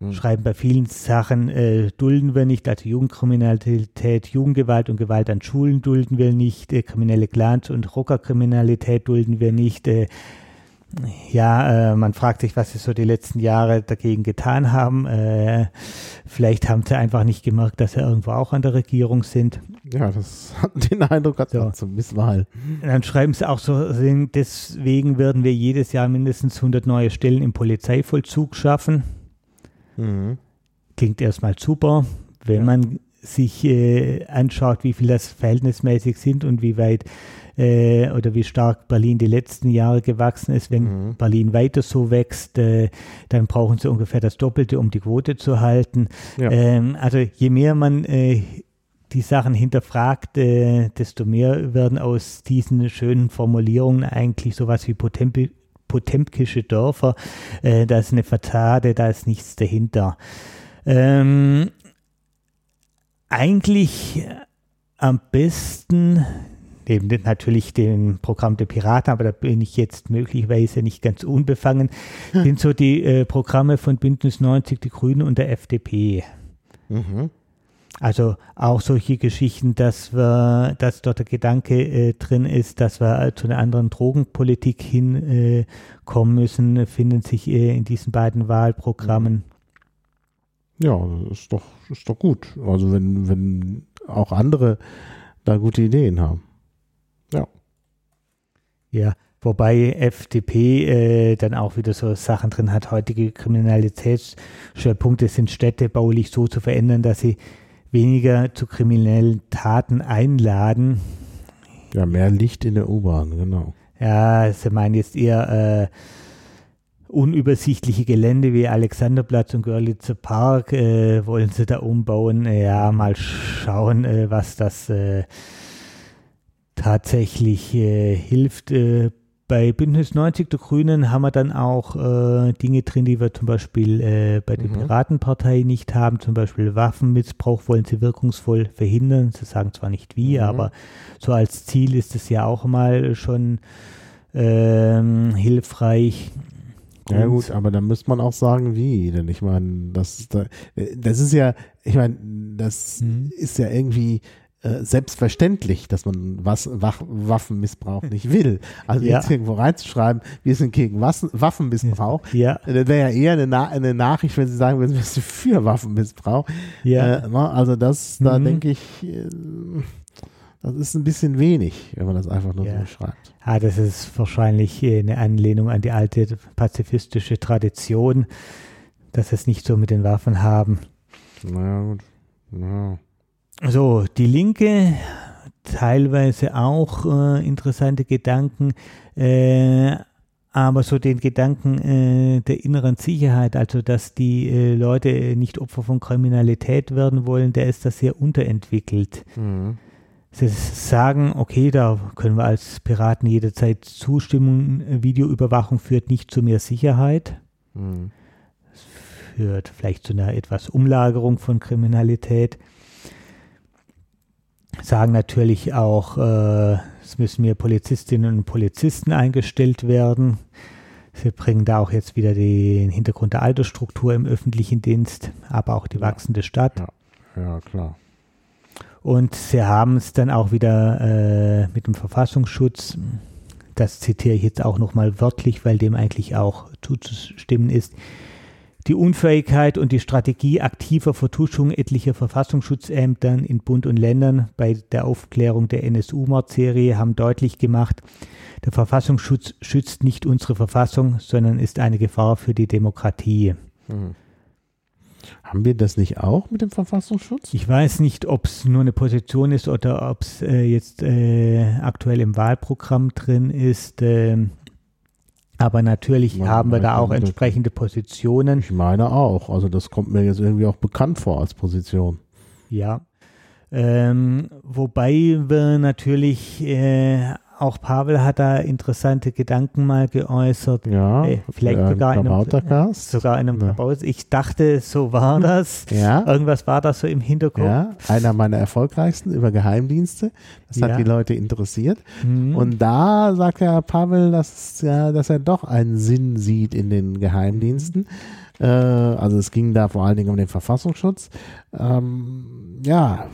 hm. schreiben bei vielen Sachen, äh, dulden wir nicht, also Jugendkriminalität, Jugendgewalt und Gewalt an Schulen dulden wir nicht, äh, kriminelle Clans und Rockerkriminalität dulden wir nicht. Äh, ja, äh, man fragt sich, was sie so die letzten Jahre dagegen getan haben. Äh, vielleicht haben sie einfach nicht gemerkt, dass sie irgendwo auch an der Regierung sind. Ja, das hat den Eindruck, hat so. zum Misswahl. Dann schreiben sie auch so, deswegen werden wir jedes Jahr mindestens 100 neue Stellen im Polizeivollzug schaffen. Mhm. Klingt erstmal super. Wenn ja. man sich äh, anschaut, wie viel das verhältnismäßig sind und wie weit äh, oder wie stark Berlin die letzten Jahre gewachsen ist. Wenn mhm. Berlin weiter so wächst, äh, dann brauchen sie ungefähr das Doppelte, um die Quote zu halten. Ja. Ähm, also je mehr man äh, die Sachen hinterfragt, äh, desto mehr werden aus diesen schönen Formulierungen eigentlich sowas wie Potempi potemkische Dörfer. Äh, da ist eine Fassade, da ist nichts dahinter. Ähm, eigentlich am besten neben natürlich dem Programm der Piraten, aber da bin ich jetzt möglicherweise nicht ganz unbefangen, hm. sind so die äh, Programme von Bündnis 90, die Grünen und der FDP. Mhm. Also auch solche Geschichten, dass wir, dass dort der Gedanke äh, drin ist, dass wir zu einer anderen Drogenpolitik hinkommen äh, müssen, finden sich äh, in diesen beiden Wahlprogrammen. Ja, ist doch, ist doch gut. Also wenn, wenn auch andere da gute Ideen haben. Ja. Ja, wobei FDP äh, dann auch wieder so Sachen drin hat. Heutige Kriminalitätsschwerpunkte sind Städte baulich so zu verändern, dass sie weniger zu kriminellen Taten einladen. Ja, mehr Licht in der U-Bahn, genau. Ja, sie meinen jetzt eher äh, unübersichtliche Gelände wie Alexanderplatz und Görlitzer Park äh, wollen sie da umbauen. Ja, mal schauen, äh, was das äh, tatsächlich äh, hilft. Äh, bei Bündnis 90 der Grünen haben wir dann auch äh, Dinge drin, die wir zum Beispiel äh, bei der mhm. Piratenpartei nicht haben. Zum Beispiel Waffenmissbrauch wollen sie wirkungsvoll verhindern. Sie sagen zwar nicht wie, mhm. aber so als Ziel ist es ja auch mal schon ähm, hilfreich. Ja gut, aber dann müsste man auch sagen, wie. Denn ich meine, das, das ist ja, ich meine, das mhm. ist ja irgendwie äh, selbstverständlich, dass man was, Wach, Waffenmissbrauch nicht will. Also ja. jetzt irgendwo reinzuschreiben, wir sind gegen Was, Waffenmissbrauch, ja. das wäre ja eher eine, Na eine, Nachricht, wenn sie sagen würden, wir sind für Waffenmissbrauch. Ja. Äh, ne? Also das, da mhm. denke ich, äh, das ist ein bisschen wenig, wenn man das einfach nur ja. so schreibt. Ja, das ist wahrscheinlich äh, eine Anlehnung an die alte pazifistische Tradition, dass es nicht so mit den Waffen haben. Naja, gut. Ja. So, die Linke, teilweise auch äh, interessante Gedanken, äh, aber so den Gedanken äh, der inneren Sicherheit, also dass die äh, Leute nicht Opfer von Kriminalität werden wollen, der ist da sehr unterentwickelt. Mhm. Sie sagen, okay, da können wir als Piraten jederzeit zustimmen, Videoüberwachung führt nicht zu mehr Sicherheit. Mhm. Es führt vielleicht zu einer etwas Umlagerung von Kriminalität sagen natürlich auch, äh, es müssen mehr Polizistinnen und Polizisten eingestellt werden. Sie bringen da auch jetzt wieder den Hintergrund der Altersstruktur im öffentlichen Dienst, aber auch die wachsende Stadt. Ja, ja klar. Und sie haben es dann auch wieder äh, mit dem Verfassungsschutz, das zitiere ich jetzt auch nochmal wörtlich, weil dem eigentlich auch zuzustimmen ist, die Unfähigkeit und die Strategie aktiver Vertuschung etlicher Verfassungsschutzämtern in Bund und Ländern bei der Aufklärung der NSU-Mordserie haben deutlich gemacht, der Verfassungsschutz schützt nicht unsere Verfassung, sondern ist eine Gefahr für die Demokratie. Hm. Haben wir das nicht auch mit dem Verfassungsschutz? Ich weiß nicht, ob es nur eine Position ist oder ob es äh, jetzt äh, aktuell im Wahlprogramm drin ist. Äh, aber natürlich ja, haben wir da auch entsprechende Positionen. Ich meine auch. Also das kommt mir jetzt irgendwie auch bekannt vor als Position. Ja. Ähm, wobei wir natürlich äh, auch Pavel hat da interessante Gedanken mal geäußert. Ja, äh, vielleicht äh, sogar, in einem, sogar in einem ja. Ich dachte, so war das. Ja. Irgendwas war das so im Hinterkopf. Ja, einer meiner erfolgreichsten über Geheimdienste. Das ja. hat die Leute interessiert. Mhm. Und da sagt ja Pavel, dass, ja, dass er doch einen Sinn sieht in den Geheimdiensten. Äh, also es ging da vor allen Dingen um den Verfassungsschutz. Ähm, ja,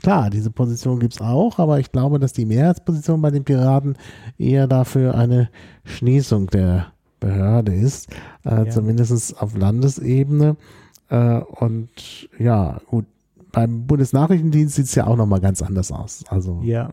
klar, diese Position gibt es auch, aber ich glaube, dass die Mehrheitsposition bei den Piraten eher dafür eine Schließung der Behörde ist, äh, ja. zumindest auf Landesebene. Äh, und ja, gut, beim Bundesnachrichtendienst sieht es ja auch nochmal ganz anders aus. Also, ja.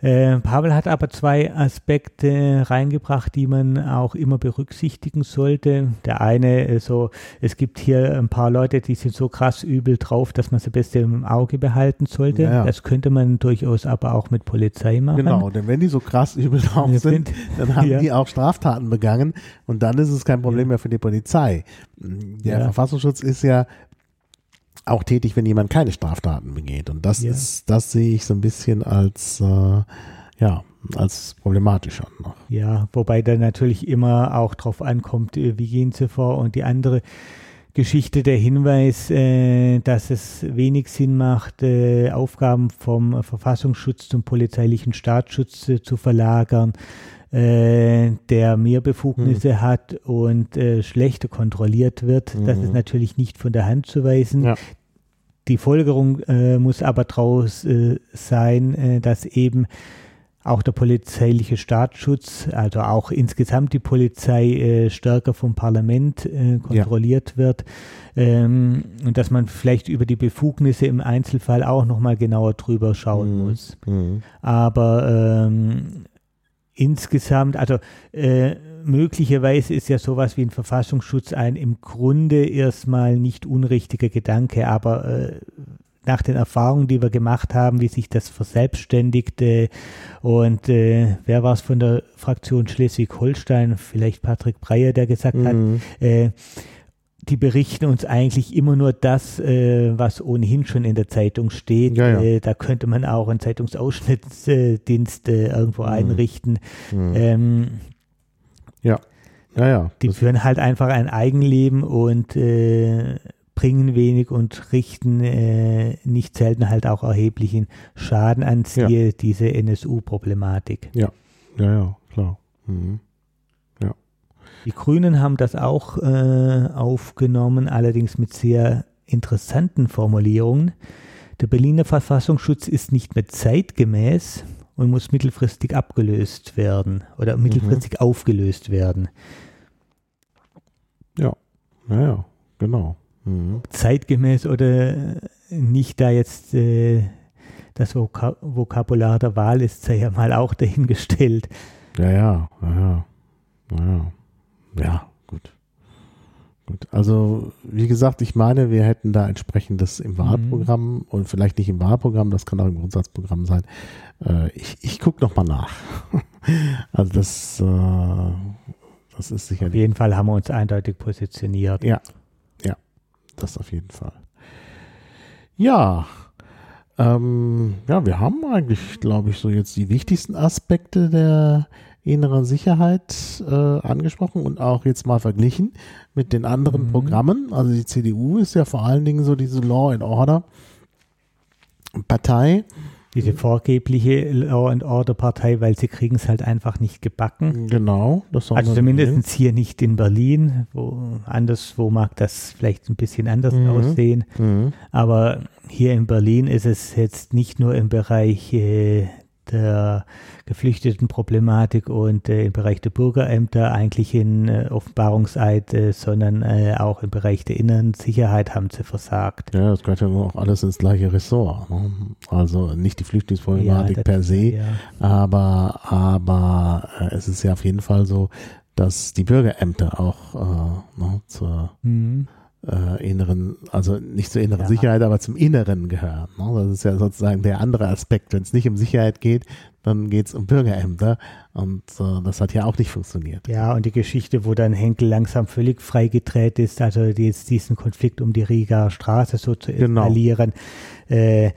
Äh, Pavel hat aber zwei Aspekte reingebracht, die man auch immer berücksichtigen sollte. Der eine, äh, so, es gibt hier ein paar Leute, die sind so krass übel drauf, dass man sie besser im Auge behalten sollte. Ja. Das könnte man durchaus aber auch mit Polizei machen. Genau, denn wenn die so krass übel drauf sind, dann haben ja. die auch Straftaten begangen und dann ist es kein Problem mehr für die Polizei. Der ja. Verfassungsschutz ist ja auch tätig, wenn jemand keine Straftaten begeht. Und das ja. ist, das sehe ich so ein bisschen als, äh, ja, als problematisch an. Noch. Ja, wobei dann natürlich immer auch drauf ankommt, äh, wie gehen sie vor und die andere Geschichte der Hinweis, äh, dass es wenig Sinn macht, äh, Aufgaben vom Verfassungsschutz zum polizeilichen Staatsschutz äh, zu verlagern, äh, der mehr Befugnisse hm. hat und äh, schlechter kontrolliert wird. Mhm. Das ist natürlich nicht von der Hand zu weisen. Ja. Die Folgerung äh, muss aber daraus äh, sein, äh, dass eben auch der polizeiliche Staatsschutz, also auch insgesamt die Polizei äh, stärker vom Parlament äh, kontrolliert ja. wird ähm, und dass man vielleicht über die Befugnisse im Einzelfall auch nochmal genauer drüber schauen mhm. muss. Mhm. Aber ähm, insgesamt, also äh, möglicherweise ist ja sowas wie ein Verfassungsschutz ein im Grunde erstmal nicht unrichtiger Gedanke, aber äh, nach den Erfahrungen, die wir gemacht haben, wie sich das verselbstständigte und äh, wer war es von der Fraktion Schleswig-Holstein, vielleicht Patrick Breyer, der gesagt mhm. hat, äh, die berichten uns eigentlich immer nur das, äh, was ohnehin schon in der Zeitung steht. Ja, ja. Äh, da könnte man auch einen Zeitungsausschnittsdienst äh, irgendwo mhm. einrichten. Mhm. Ähm, ja. Ja, ja. Die führen halt einfach ein Eigenleben und äh, bringen wenig und richten äh, nicht selten halt auch erheblichen Schaden an, siehe ja. diese NSU-Problematik. Ja, ja, ja, klar. Mhm. Die Grünen haben das auch äh, aufgenommen, allerdings mit sehr interessanten Formulierungen. Der Berliner Verfassungsschutz ist nicht mehr zeitgemäß und muss mittelfristig abgelöst werden oder mhm. mittelfristig mhm. aufgelöst werden. Ja, naja, genau. Mhm. Zeitgemäß oder nicht da jetzt äh, das Vok Vokabular der Wahl ist, sei ja mal auch dahingestellt. Ja, ja, ja, ja. Ja, gut. Gut. Also, wie gesagt, ich meine, wir hätten da entsprechendes im Wahlprogramm mhm. und vielleicht nicht im Wahlprogramm, das kann auch im Grundsatzprogramm sein. Äh, ich ich gucke nochmal nach. also, das, äh, das ist sicherlich. Auf jeden Fall haben wir uns eindeutig positioniert. Ja, ja, das auf jeden Fall. Ja, ähm, ja, wir haben eigentlich, glaube ich, so jetzt die wichtigsten Aspekte der inneren Sicherheit äh, angesprochen und auch jetzt mal verglichen mit den anderen mhm. Programmen. Also die CDU ist ja vor allen Dingen so diese Law and Order Partei. Diese vorgebliche Law and Order Partei, weil sie kriegen es halt einfach nicht gebacken. Genau. also zumindest hier nicht in Berlin. Wo, anderswo mag das vielleicht ein bisschen anders mhm. aussehen. Mhm. Aber hier in Berlin ist es jetzt nicht nur im Bereich äh, der Geflüchtetenproblematik und äh, im Bereich der Bürgerämter eigentlich in äh, Offenbarungseid, äh, sondern äh, auch im Bereich der inneren Sicherheit haben sie versagt. Ja, das gehört ja auch alles ins gleiche Ressort. Ne? Also nicht die Flüchtlingsproblematik ja, per se, ja. aber, aber äh, es ist ja auf jeden Fall so, dass die Bürgerämter auch äh, ne, zur mhm äh, inneren, also nicht zur inneren ja. Sicherheit, aber zum Inneren gehören. Ne? Das ist ja sozusagen der andere Aspekt. Wenn es nicht um Sicherheit geht, dann geht es um Bürgerämter und äh, das hat ja auch nicht funktioniert. Ja, und die Geschichte, wo dann Henkel langsam völlig freigedreht ist, also jetzt diesen Konflikt um die Rieger Straße so zu genau. eskalieren, äh,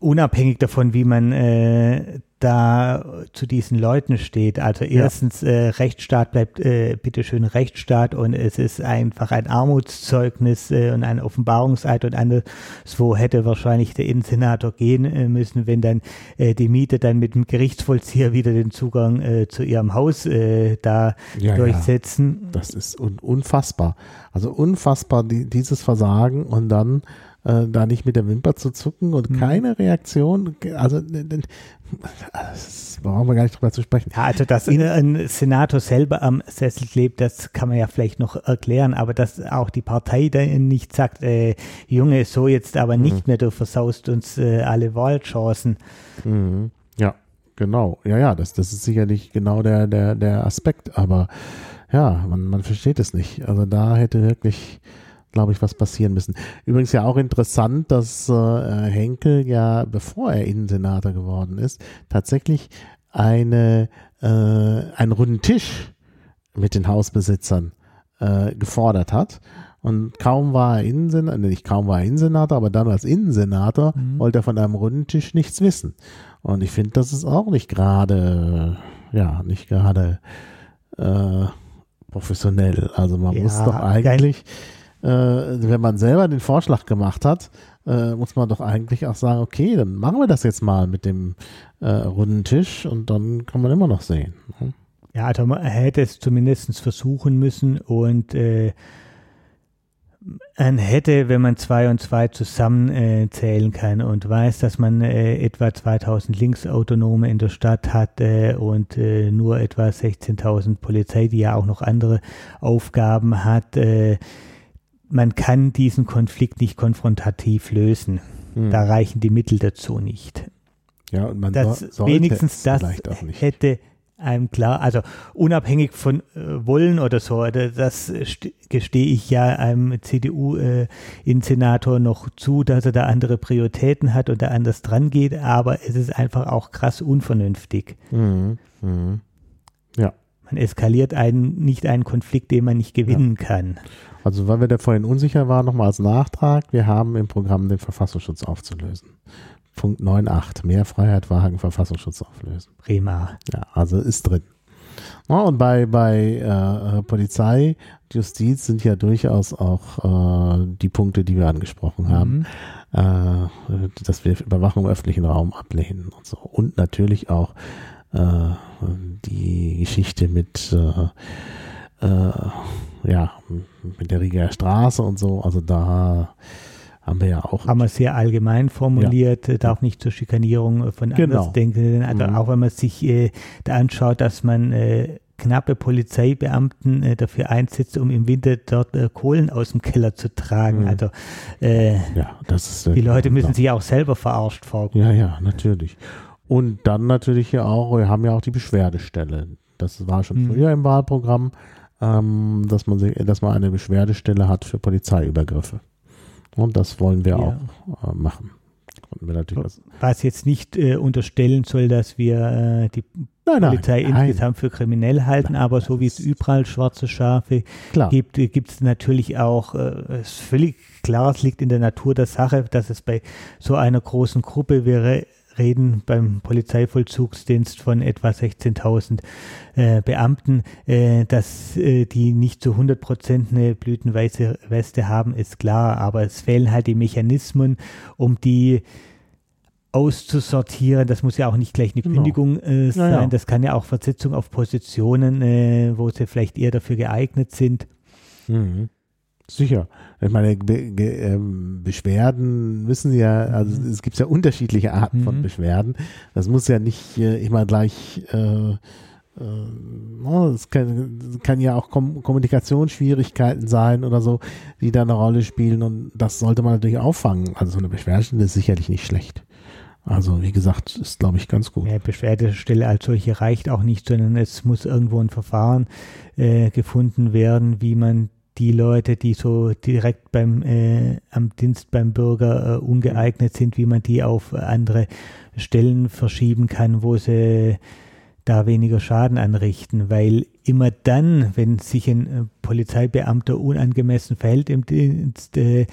unabhängig davon, wie man äh, da zu diesen Leuten steht. Also erstens, ja. äh, Rechtsstaat bleibt äh, bitteschön Rechtsstaat und es ist einfach ein Armutszeugnis äh, und ein Offenbarungseid und anderswo hätte wahrscheinlich der Innensenator gehen äh, müssen, wenn dann äh, die Mieter dann mit dem Gerichtsvollzieher wieder den Zugang äh, zu ihrem Haus äh, da ja, durchsetzen. Ja. Das ist un unfassbar. Also unfassbar die, dieses Versagen und dann äh, da nicht mit der Wimper zu zucken und mhm. keine Reaktion. Also das brauchen wir gar nicht drüber zu sprechen. Ja, also dass ein Senator selber am Sessel klebt, das kann man ja vielleicht noch erklären, aber dass auch die Partei da nicht sagt, äh, Junge, so jetzt aber mhm. nicht mehr, du versaust uns äh, alle Wahlchancen. Mhm. Ja, genau. Ja, ja, das, das ist sicherlich genau der, der, der Aspekt, aber ja, man, man versteht es nicht. Also da hätte wirklich glaube ich, was passieren müssen. Übrigens ja auch interessant, dass äh, Henkel ja, bevor er Innensenator geworden ist, tatsächlich eine, äh, einen runden Tisch mit den Hausbesitzern äh, gefordert hat. Und kaum war er Innensenator, nicht kaum war er Innensenator, aber dann als Innensenator mhm. wollte er von einem runden Tisch nichts wissen. Und ich finde, das ist auch nicht gerade, ja, nicht gerade äh, professionell. Also man ja, muss doch eigentlich äh, wenn man selber den Vorschlag gemacht hat, äh, muss man doch eigentlich auch sagen, okay, dann machen wir das jetzt mal mit dem äh, runden Tisch und dann kann man immer noch sehen. Ne? Ja, also man hätte es zumindest versuchen müssen und äh, man hätte, wenn man zwei und zwei zusammenzählen äh, kann und weiß, dass man äh, etwa 2000 Linksautonome in der Stadt hat äh, und äh, nur etwa 16.000 Polizei, die ja auch noch andere Aufgaben hat, äh, man kann diesen Konflikt nicht konfrontativ lösen. Hm. Da reichen die Mittel dazu nicht. Ja, und man das, so, wenigstens das hätte einem klar, also unabhängig von äh, Wollen oder so, das gestehe ich ja einem CDU-Insenator äh, noch zu, dass er da andere Prioritäten hat und da anders dran geht, aber es ist einfach auch krass unvernünftig. Mhm. Mhm. Man eskaliert einen, nicht einen Konflikt, den man nicht gewinnen ja. kann. Also weil wir da vorhin unsicher waren, nochmal als Nachtrag, wir haben im Programm den Verfassungsschutz aufzulösen. Punkt 9.8. Mehr Freiheit wagen, Verfassungsschutz auflösen. Prima. Ja, also ist drin. Ja, und bei, bei äh, Polizei, Justiz sind ja durchaus auch äh, die Punkte, die wir angesprochen haben, mhm. äh, dass wir Überwachung im öffentlichen Raum ablehnen und so. Und natürlich auch äh, die Geschichte mit äh, äh, ja, mit der Rieger Straße und so. Also da haben wir ja auch. Haben wir sehr allgemein formuliert, ja. Darf nicht zur Schikanierung von genau. Andersdenkenden. Also mhm. auch wenn man sich äh, da anschaut, dass man äh, knappe Polizeibeamten äh, dafür einsetzt, um im Winter dort äh, Kohlen aus dem Keller zu tragen. Mhm. Also äh, ja, das ist, die Leute müssen klar. sich auch selber verarscht vorkommen. Ja, ja, natürlich. Und dann natürlich ja auch, wir haben ja auch die Beschwerdestelle. Das war schon mhm. früher im Wahlprogramm, ähm, dass, man, dass man eine Beschwerdestelle hat für Polizeiübergriffe. Und das wollen wir ja. auch äh, machen. Was jetzt nicht äh, unterstellen soll, dass wir äh, die nein, Polizei nein, insgesamt nein. für kriminell halten, aber so wie es überall schwarze Schafe Klar. gibt, äh, gibt es natürlich auch, äh, es ist völlig klar, es liegt in der Natur der Sache, dass es bei so einer großen Gruppe wäre reden beim Polizeivollzugsdienst von etwa 16.000 äh, Beamten, äh, dass äh, die nicht zu 100 Prozent eine blütenweiße Weste haben, ist klar, aber es fehlen halt die Mechanismen, um die auszusortieren. Das muss ja auch nicht gleich eine genau. Kündigung äh, sein. Ja, ja. Das kann ja auch Versetzung auf Positionen, äh, wo sie vielleicht eher dafür geeignet sind. Mhm. Sicher. Ich meine, Be Be ähm, Beschwerden müssen ja, also mhm. es gibt ja unterschiedliche Arten mhm. von Beschwerden. Das muss ja nicht äh, immer gleich, äh, äh, es kann, kann, ja auch Kom Kommunikationsschwierigkeiten sein oder so, die da eine Rolle spielen und das sollte man natürlich auffangen. Also so eine Beschwerdestelle ist sicherlich nicht schlecht. Also wie gesagt, ist glaube ich ganz gut. Ja, Beschwerdestelle als solche reicht auch nicht, sondern es muss irgendwo ein Verfahren äh, gefunden werden, wie man die Leute, die so direkt beim äh, am Dienst beim Bürger äh, ungeeignet sind, wie man die auf andere Stellen verschieben kann, wo sie da weniger Schaden anrichten, weil immer dann, wenn sich ein äh, Polizeibeamter unangemessen verhält im Dienst, äh,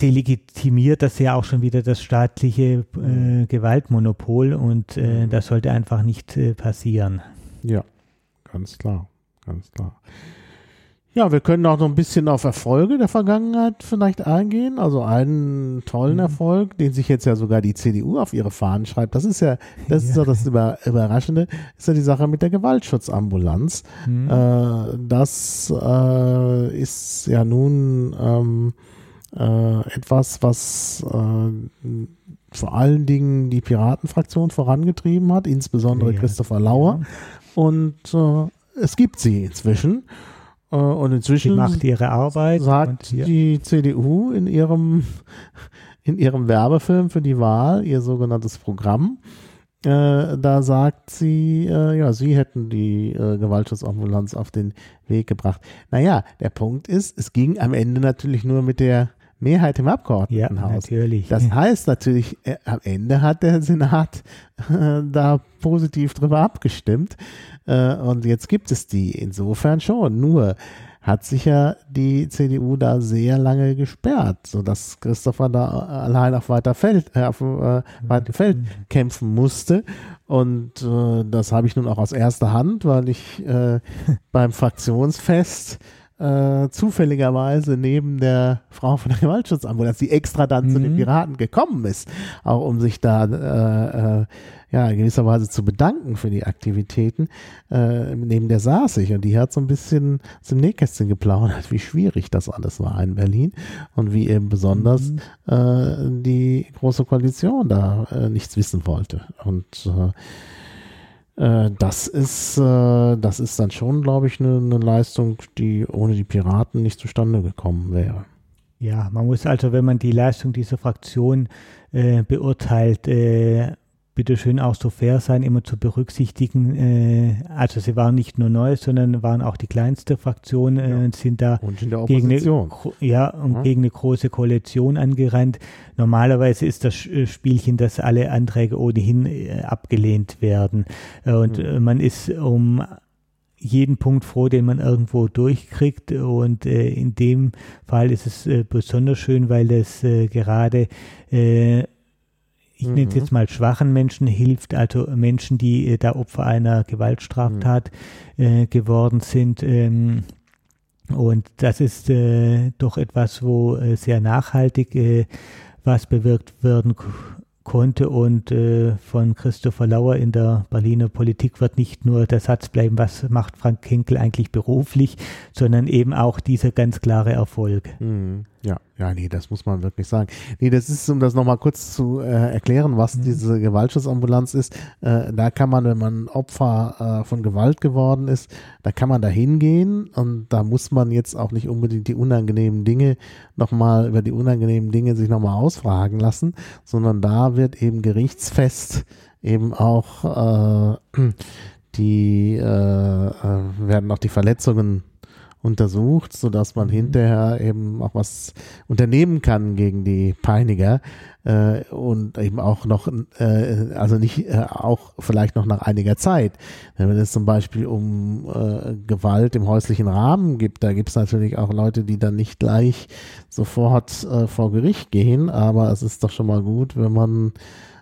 delegitimiert das ja auch schon wieder das staatliche äh, Gewaltmonopol und äh, das sollte einfach nicht äh, passieren. Ja, ganz klar, ganz klar. Ja, wir können auch noch ein bisschen auf Erfolge der Vergangenheit vielleicht eingehen. Also einen tollen mhm. Erfolg, den sich jetzt ja sogar die CDU auf ihre Fahnen schreibt. Das ist ja, das ja. ist doch das Über Überraschende, ist ja die Sache mit der Gewaltschutzambulanz. Mhm. Äh, das äh, ist ja nun ähm, äh, etwas, was äh, vor allen Dingen die Piratenfraktion vorangetrieben hat, insbesondere ja. Christopher Lauer. Und äh, es gibt sie inzwischen. Äh, und inzwischen Sie macht ihre Arbeit. Sagt die CDU in ihrem, in ihrem Werbefilm für die Wahl, ihr sogenanntes Programm, äh, da sagt sie, äh, ja, sie hätten die äh, Gewaltschutzambulanz auf den Weg gebracht. Naja, der Punkt ist, es ging am Ende natürlich nur mit der Mehrheit im Abgeordnetenhaus. Ja, natürlich. Das heißt natürlich, äh, am Ende hat der Senat äh, da positiv drüber abgestimmt. Äh, und jetzt gibt es die. Insofern schon. Nur hat sich ja die CDU da sehr lange gesperrt, sodass Christopher da allein auf weiter Feld, äh, auf äh, weitem Feld kämpfen musste. Und äh, das habe ich nun auch aus erster Hand, weil ich äh, beim Fraktionsfest äh, zufälligerweise neben der Frau von der Gewaltschutzambulanz, die extra dann mhm. zu den mhm. Piraten gekommen ist, auch um sich da äh, äh, ja in gewisser Weise zu bedanken für die Aktivitäten. Äh, neben der saß ich und die hat so ein bisschen zum Nähkästchen geplaudert, wie schwierig das alles war in Berlin und wie eben besonders mhm. äh, die Große Koalition da äh, nichts wissen wollte. Und äh, äh, das ist, äh, das ist dann schon, glaube ich, eine ne Leistung, die ohne die Piraten nicht zustande gekommen wäre. Ja, man muss also, wenn man die Leistung dieser Fraktion äh, beurteilt, äh, bitte schön auch so fair sein, immer zu berücksichtigen. Äh, also sie waren nicht nur neu, sondern waren auch die kleinste Fraktion äh, und sind da gegen eine, ja, und ja. gegen eine große Koalition angerannt. Normalerweise ist das Spielchen, dass alle Anträge ohnehin äh, abgelehnt werden. Und mhm. man ist um jeden Punkt froh, den man irgendwo durchkriegt. Und äh, in dem Fall ist es äh, besonders schön, weil das äh, gerade ich mhm. nenne es jetzt mal schwachen Menschen hilft, also Menschen, die äh, da Opfer einer Gewaltstraftat mhm. äh, geworden sind. Ähm, und das ist äh, doch etwas, wo äh, sehr nachhaltig äh, was bewirkt werden konnte. Und äh, von Christopher Lauer in der Berliner Politik wird nicht nur der Satz bleiben, was macht Frank Henkel eigentlich beruflich, sondern eben auch dieser ganz klare Erfolg. Mhm. Ja, ja, nee, das muss man wirklich sagen. Nee, das ist, um das nochmal kurz zu äh, erklären, was mhm. diese Gewaltschutzambulanz ist. Äh, da kann man, wenn man Opfer äh, von Gewalt geworden ist, da kann man da hingehen und da muss man jetzt auch nicht unbedingt die unangenehmen Dinge nochmal, über die unangenehmen Dinge sich nochmal ausfragen lassen, sondern da wird eben gerichtsfest eben auch äh, die, äh, äh, werden auch die Verletzungen untersucht, sodass man mhm. hinterher eben auch was unternehmen kann gegen die Peiniger äh, und eben auch noch, äh, also nicht äh, auch vielleicht noch nach einiger Zeit. Wenn es zum Beispiel um äh, Gewalt im häuslichen Rahmen gibt, da gibt es natürlich auch Leute, die dann nicht gleich sofort äh, vor Gericht gehen, aber es ist doch schon mal gut, wenn man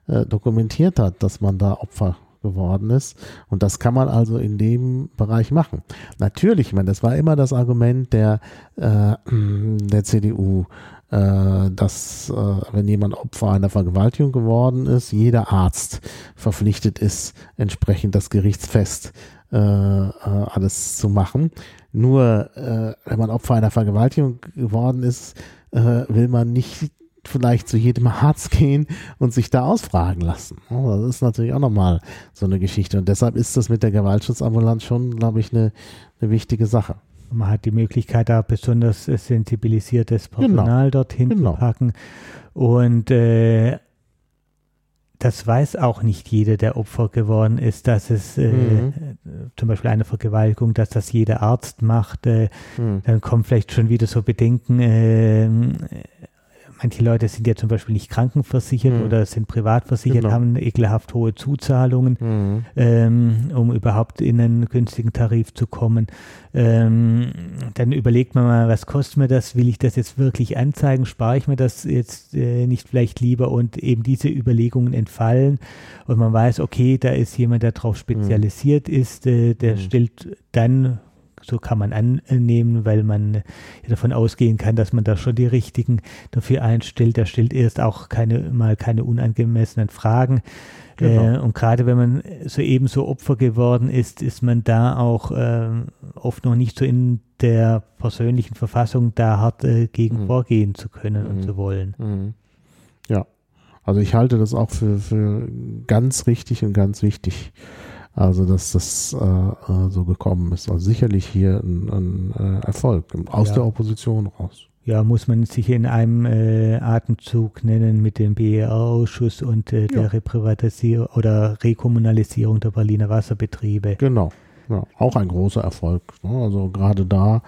äh, dokumentiert hat, dass man da Opfer geworden ist. Und das kann man also in dem Bereich machen. Natürlich, ich meine, das war immer das Argument der, äh, der CDU, äh, dass äh, wenn jemand Opfer einer Vergewaltigung geworden ist, jeder Arzt verpflichtet ist, entsprechend das Gerichtsfest äh, äh alles zu machen. Nur äh, wenn man Opfer einer Vergewaltigung geworden ist, äh, will man nicht vielleicht zu jedem Arzt gehen und sich da ausfragen lassen. Das ist natürlich auch nochmal so eine Geschichte. Und deshalb ist das mit der Gewaltschutzambulanz schon, glaube ich, eine, eine wichtige Sache. Man hat die Möglichkeit, da besonders sensibilisiertes Personal genau. dorthin genau. zu packen. Und äh, das weiß auch nicht jeder, der Opfer geworden ist, dass es äh, mhm. zum Beispiel eine Vergewaltigung, dass das jeder Arzt macht. Äh, mhm. Dann kommen vielleicht schon wieder so Bedenken, äh, manche Leute sind ja zum Beispiel nicht krankenversichert mhm. oder sind privatversichert, genau. haben ekelhaft hohe Zuzahlungen, mhm. ähm, um überhaupt in einen günstigen Tarif zu kommen. Ähm, dann überlegt man mal, was kostet mir das? Will ich das jetzt wirklich anzeigen? Spare ich mir das jetzt äh, nicht vielleicht lieber? Und eben diese Überlegungen entfallen und man weiß, okay, da ist jemand, der darauf spezialisiert mhm. ist, äh, der mhm. stellt dann so kann man annehmen, weil man davon ausgehen kann, dass man da schon die richtigen dafür einstellt. Der stellt erst auch keine, mal keine unangemessenen Fragen. Genau. Äh, und gerade wenn man soeben so Opfer geworden ist, ist man da auch äh, oft noch nicht so in der persönlichen Verfassung, da hart äh, gegen mhm. vorgehen zu können mhm. und zu wollen. Mhm. Ja, also ich halte das auch für, für ganz richtig und ganz wichtig. Also, dass das äh, äh, so gekommen ist. Also sicherlich hier ein, ein äh, Erfolg aus ja. der Opposition raus. Ja, muss man sich in einem äh, Atemzug nennen mit dem BER-Ausschuss und äh, der ja. Reprivatisierung oder Rekommunalisierung der Berliner Wasserbetriebe. Genau. Ja, auch ein großer Erfolg. Ne? Also gerade da,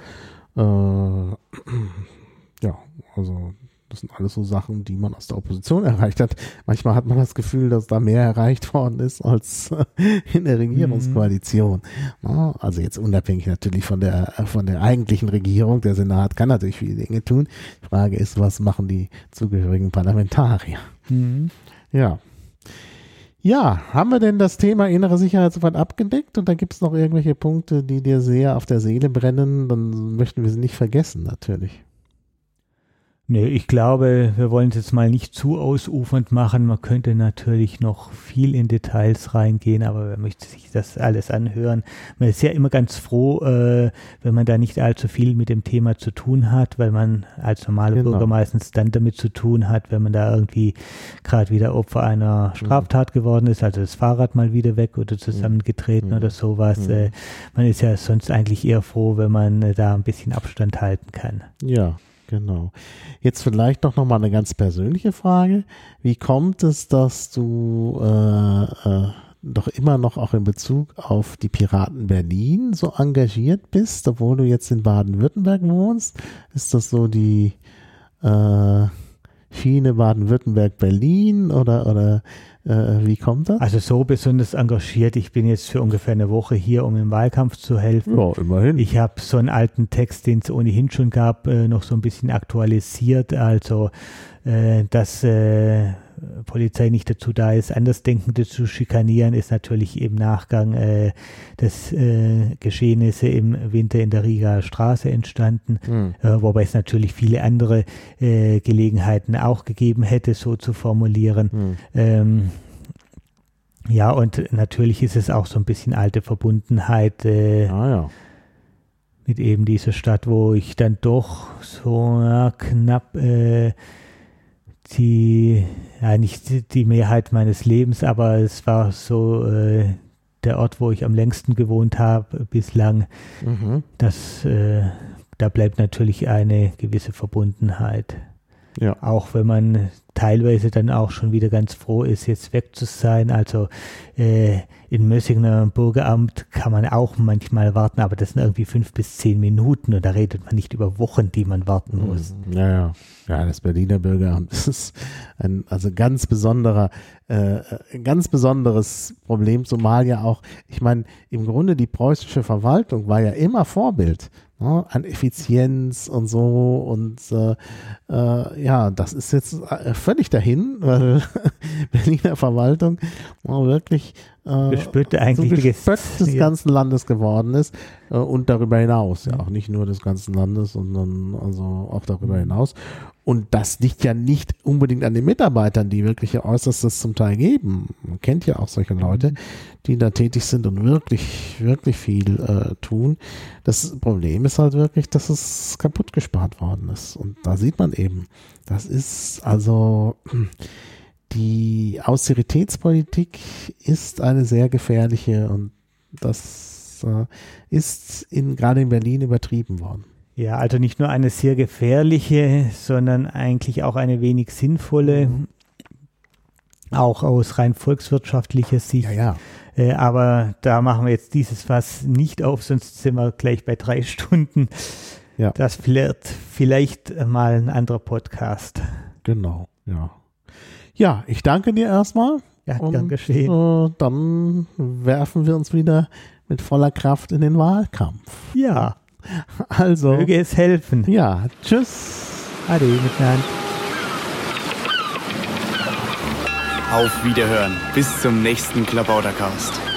äh, ja, also das sind alles so Sachen, die man aus der Opposition erreicht hat. Manchmal hat man das Gefühl, dass da mehr erreicht worden ist als in der Regierungskoalition. Mhm. Also jetzt unabhängig natürlich von der, von der eigentlichen Regierung. Der Senat kann natürlich viele Dinge tun. Die Frage ist, was machen die zugehörigen Parlamentarier? Mhm. Ja. Ja, haben wir denn das Thema innere Sicherheit soweit abgedeckt und da gibt es noch irgendwelche Punkte, die dir sehr auf der Seele brennen, dann möchten wir sie nicht vergessen natürlich. Nee, ich glaube, wir wollen es jetzt mal nicht zu ausufernd machen. Man könnte natürlich noch viel in Details reingehen, aber wer möchte sich das alles anhören? Man ist ja immer ganz froh, äh, wenn man da nicht allzu viel mit dem Thema zu tun hat, weil man als normaler genau. Bürger meistens dann damit zu tun hat, wenn man da irgendwie gerade wieder Opfer einer mhm. Straftat mhm. geworden ist, also das Fahrrad mal wieder weg oder zusammengetreten mhm. oder sowas. Mhm. Äh, man ist ja sonst eigentlich eher froh, wenn man äh, da ein bisschen Abstand halten kann. Ja, Genau. Jetzt vielleicht doch nochmal eine ganz persönliche Frage. Wie kommt es, dass du äh, äh, doch immer noch auch in Bezug auf die Piraten Berlin so engagiert bist, obwohl du jetzt in Baden-Württemberg wohnst? Ist das so die äh, Schiene Baden-Württemberg-Berlin oder, oder wie kommt das? Also so besonders engagiert. Ich bin jetzt für ungefähr eine Woche hier, um im Wahlkampf zu helfen. Ja, immerhin. Ich habe so einen alten Text, den es ohnehin schon gab, äh, noch so ein bisschen aktualisiert. Also, äh, dass äh, Polizei nicht dazu da ist, Andersdenkende zu schikanieren, ist natürlich im Nachgang äh, des äh, Geschehnisse im Winter in der Riga Straße entstanden, mhm. äh, wobei es natürlich viele andere äh, Gelegenheiten auch gegeben hätte, so zu formulieren. Mhm. Ähm, ja, und natürlich ist es auch so ein bisschen alte Verbundenheit äh, ah, ja. mit eben dieser Stadt, wo ich dann doch so ja, knapp äh, die, ja, nicht die Mehrheit meines Lebens, aber es war so äh, der Ort, wo ich am längsten gewohnt habe bislang. Mhm. Das, äh, da bleibt natürlich eine gewisse Verbundenheit. Ja. Auch wenn man teilweise dann auch schon wieder ganz froh ist, jetzt weg zu sein. Also äh, in Mössinger Bürgeramt kann man auch manchmal warten, aber das sind irgendwie fünf bis zehn Minuten und da redet man nicht über Wochen, die man warten mhm. muss. Ja, ja. Ja, das Berliner Bürgeramt ist ein also ganz besonderer, äh, ein ganz besonderes Problem, zumal ja auch, ich meine, im Grunde die preußische Verwaltung war ja immer Vorbild ne, an Effizienz und so. Und äh, äh, ja, das ist jetzt äh, völlig dahin, weil Berliner Verwaltung wirklich äh, Gespött eigentlich so Gespött des ganzen Landes geworden ist äh, und darüber hinaus, ja auch nicht nur des ganzen Landes, sondern also auch darüber mhm. hinaus. Und das liegt ja nicht unbedingt an den Mitarbeitern, die wirklich ihr Äußerstes zum Teil geben. Man kennt ja auch solche Leute, die da tätig sind und wirklich, wirklich viel äh, tun. Das Problem ist halt wirklich, dass es kaputt gespart worden ist. Und da sieht man eben, das ist also die Austeritätspolitik ist eine sehr gefährliche und das äh, ist in, gerade in Berlin übertrieben worden. Ja, also nicht nur eine sehr gefährliche, sondern eigentlich auch eine wenig sinnvolle, mhm. auch aus rein volkswirtschaftlicher Sicht. Ja, ja. Äh, aber da machen wir jetzt dieses Fass nicht auf, sonst sind wir gleich bei drei Stunden. Ja. Das wird vielleicht mal ein anderer Podcast. Genau, ja. Ja, ich danke dir erstmal. Ja, gern geschehen. Äh, dann werfen wir uns wieder mit voller Kraft in den Wahlkampf. Ja. Also. Möge es helfen. Ja, tschüss. Ade miteinander. Auf Wiederhören. Bis zum nächsten Klabautercast.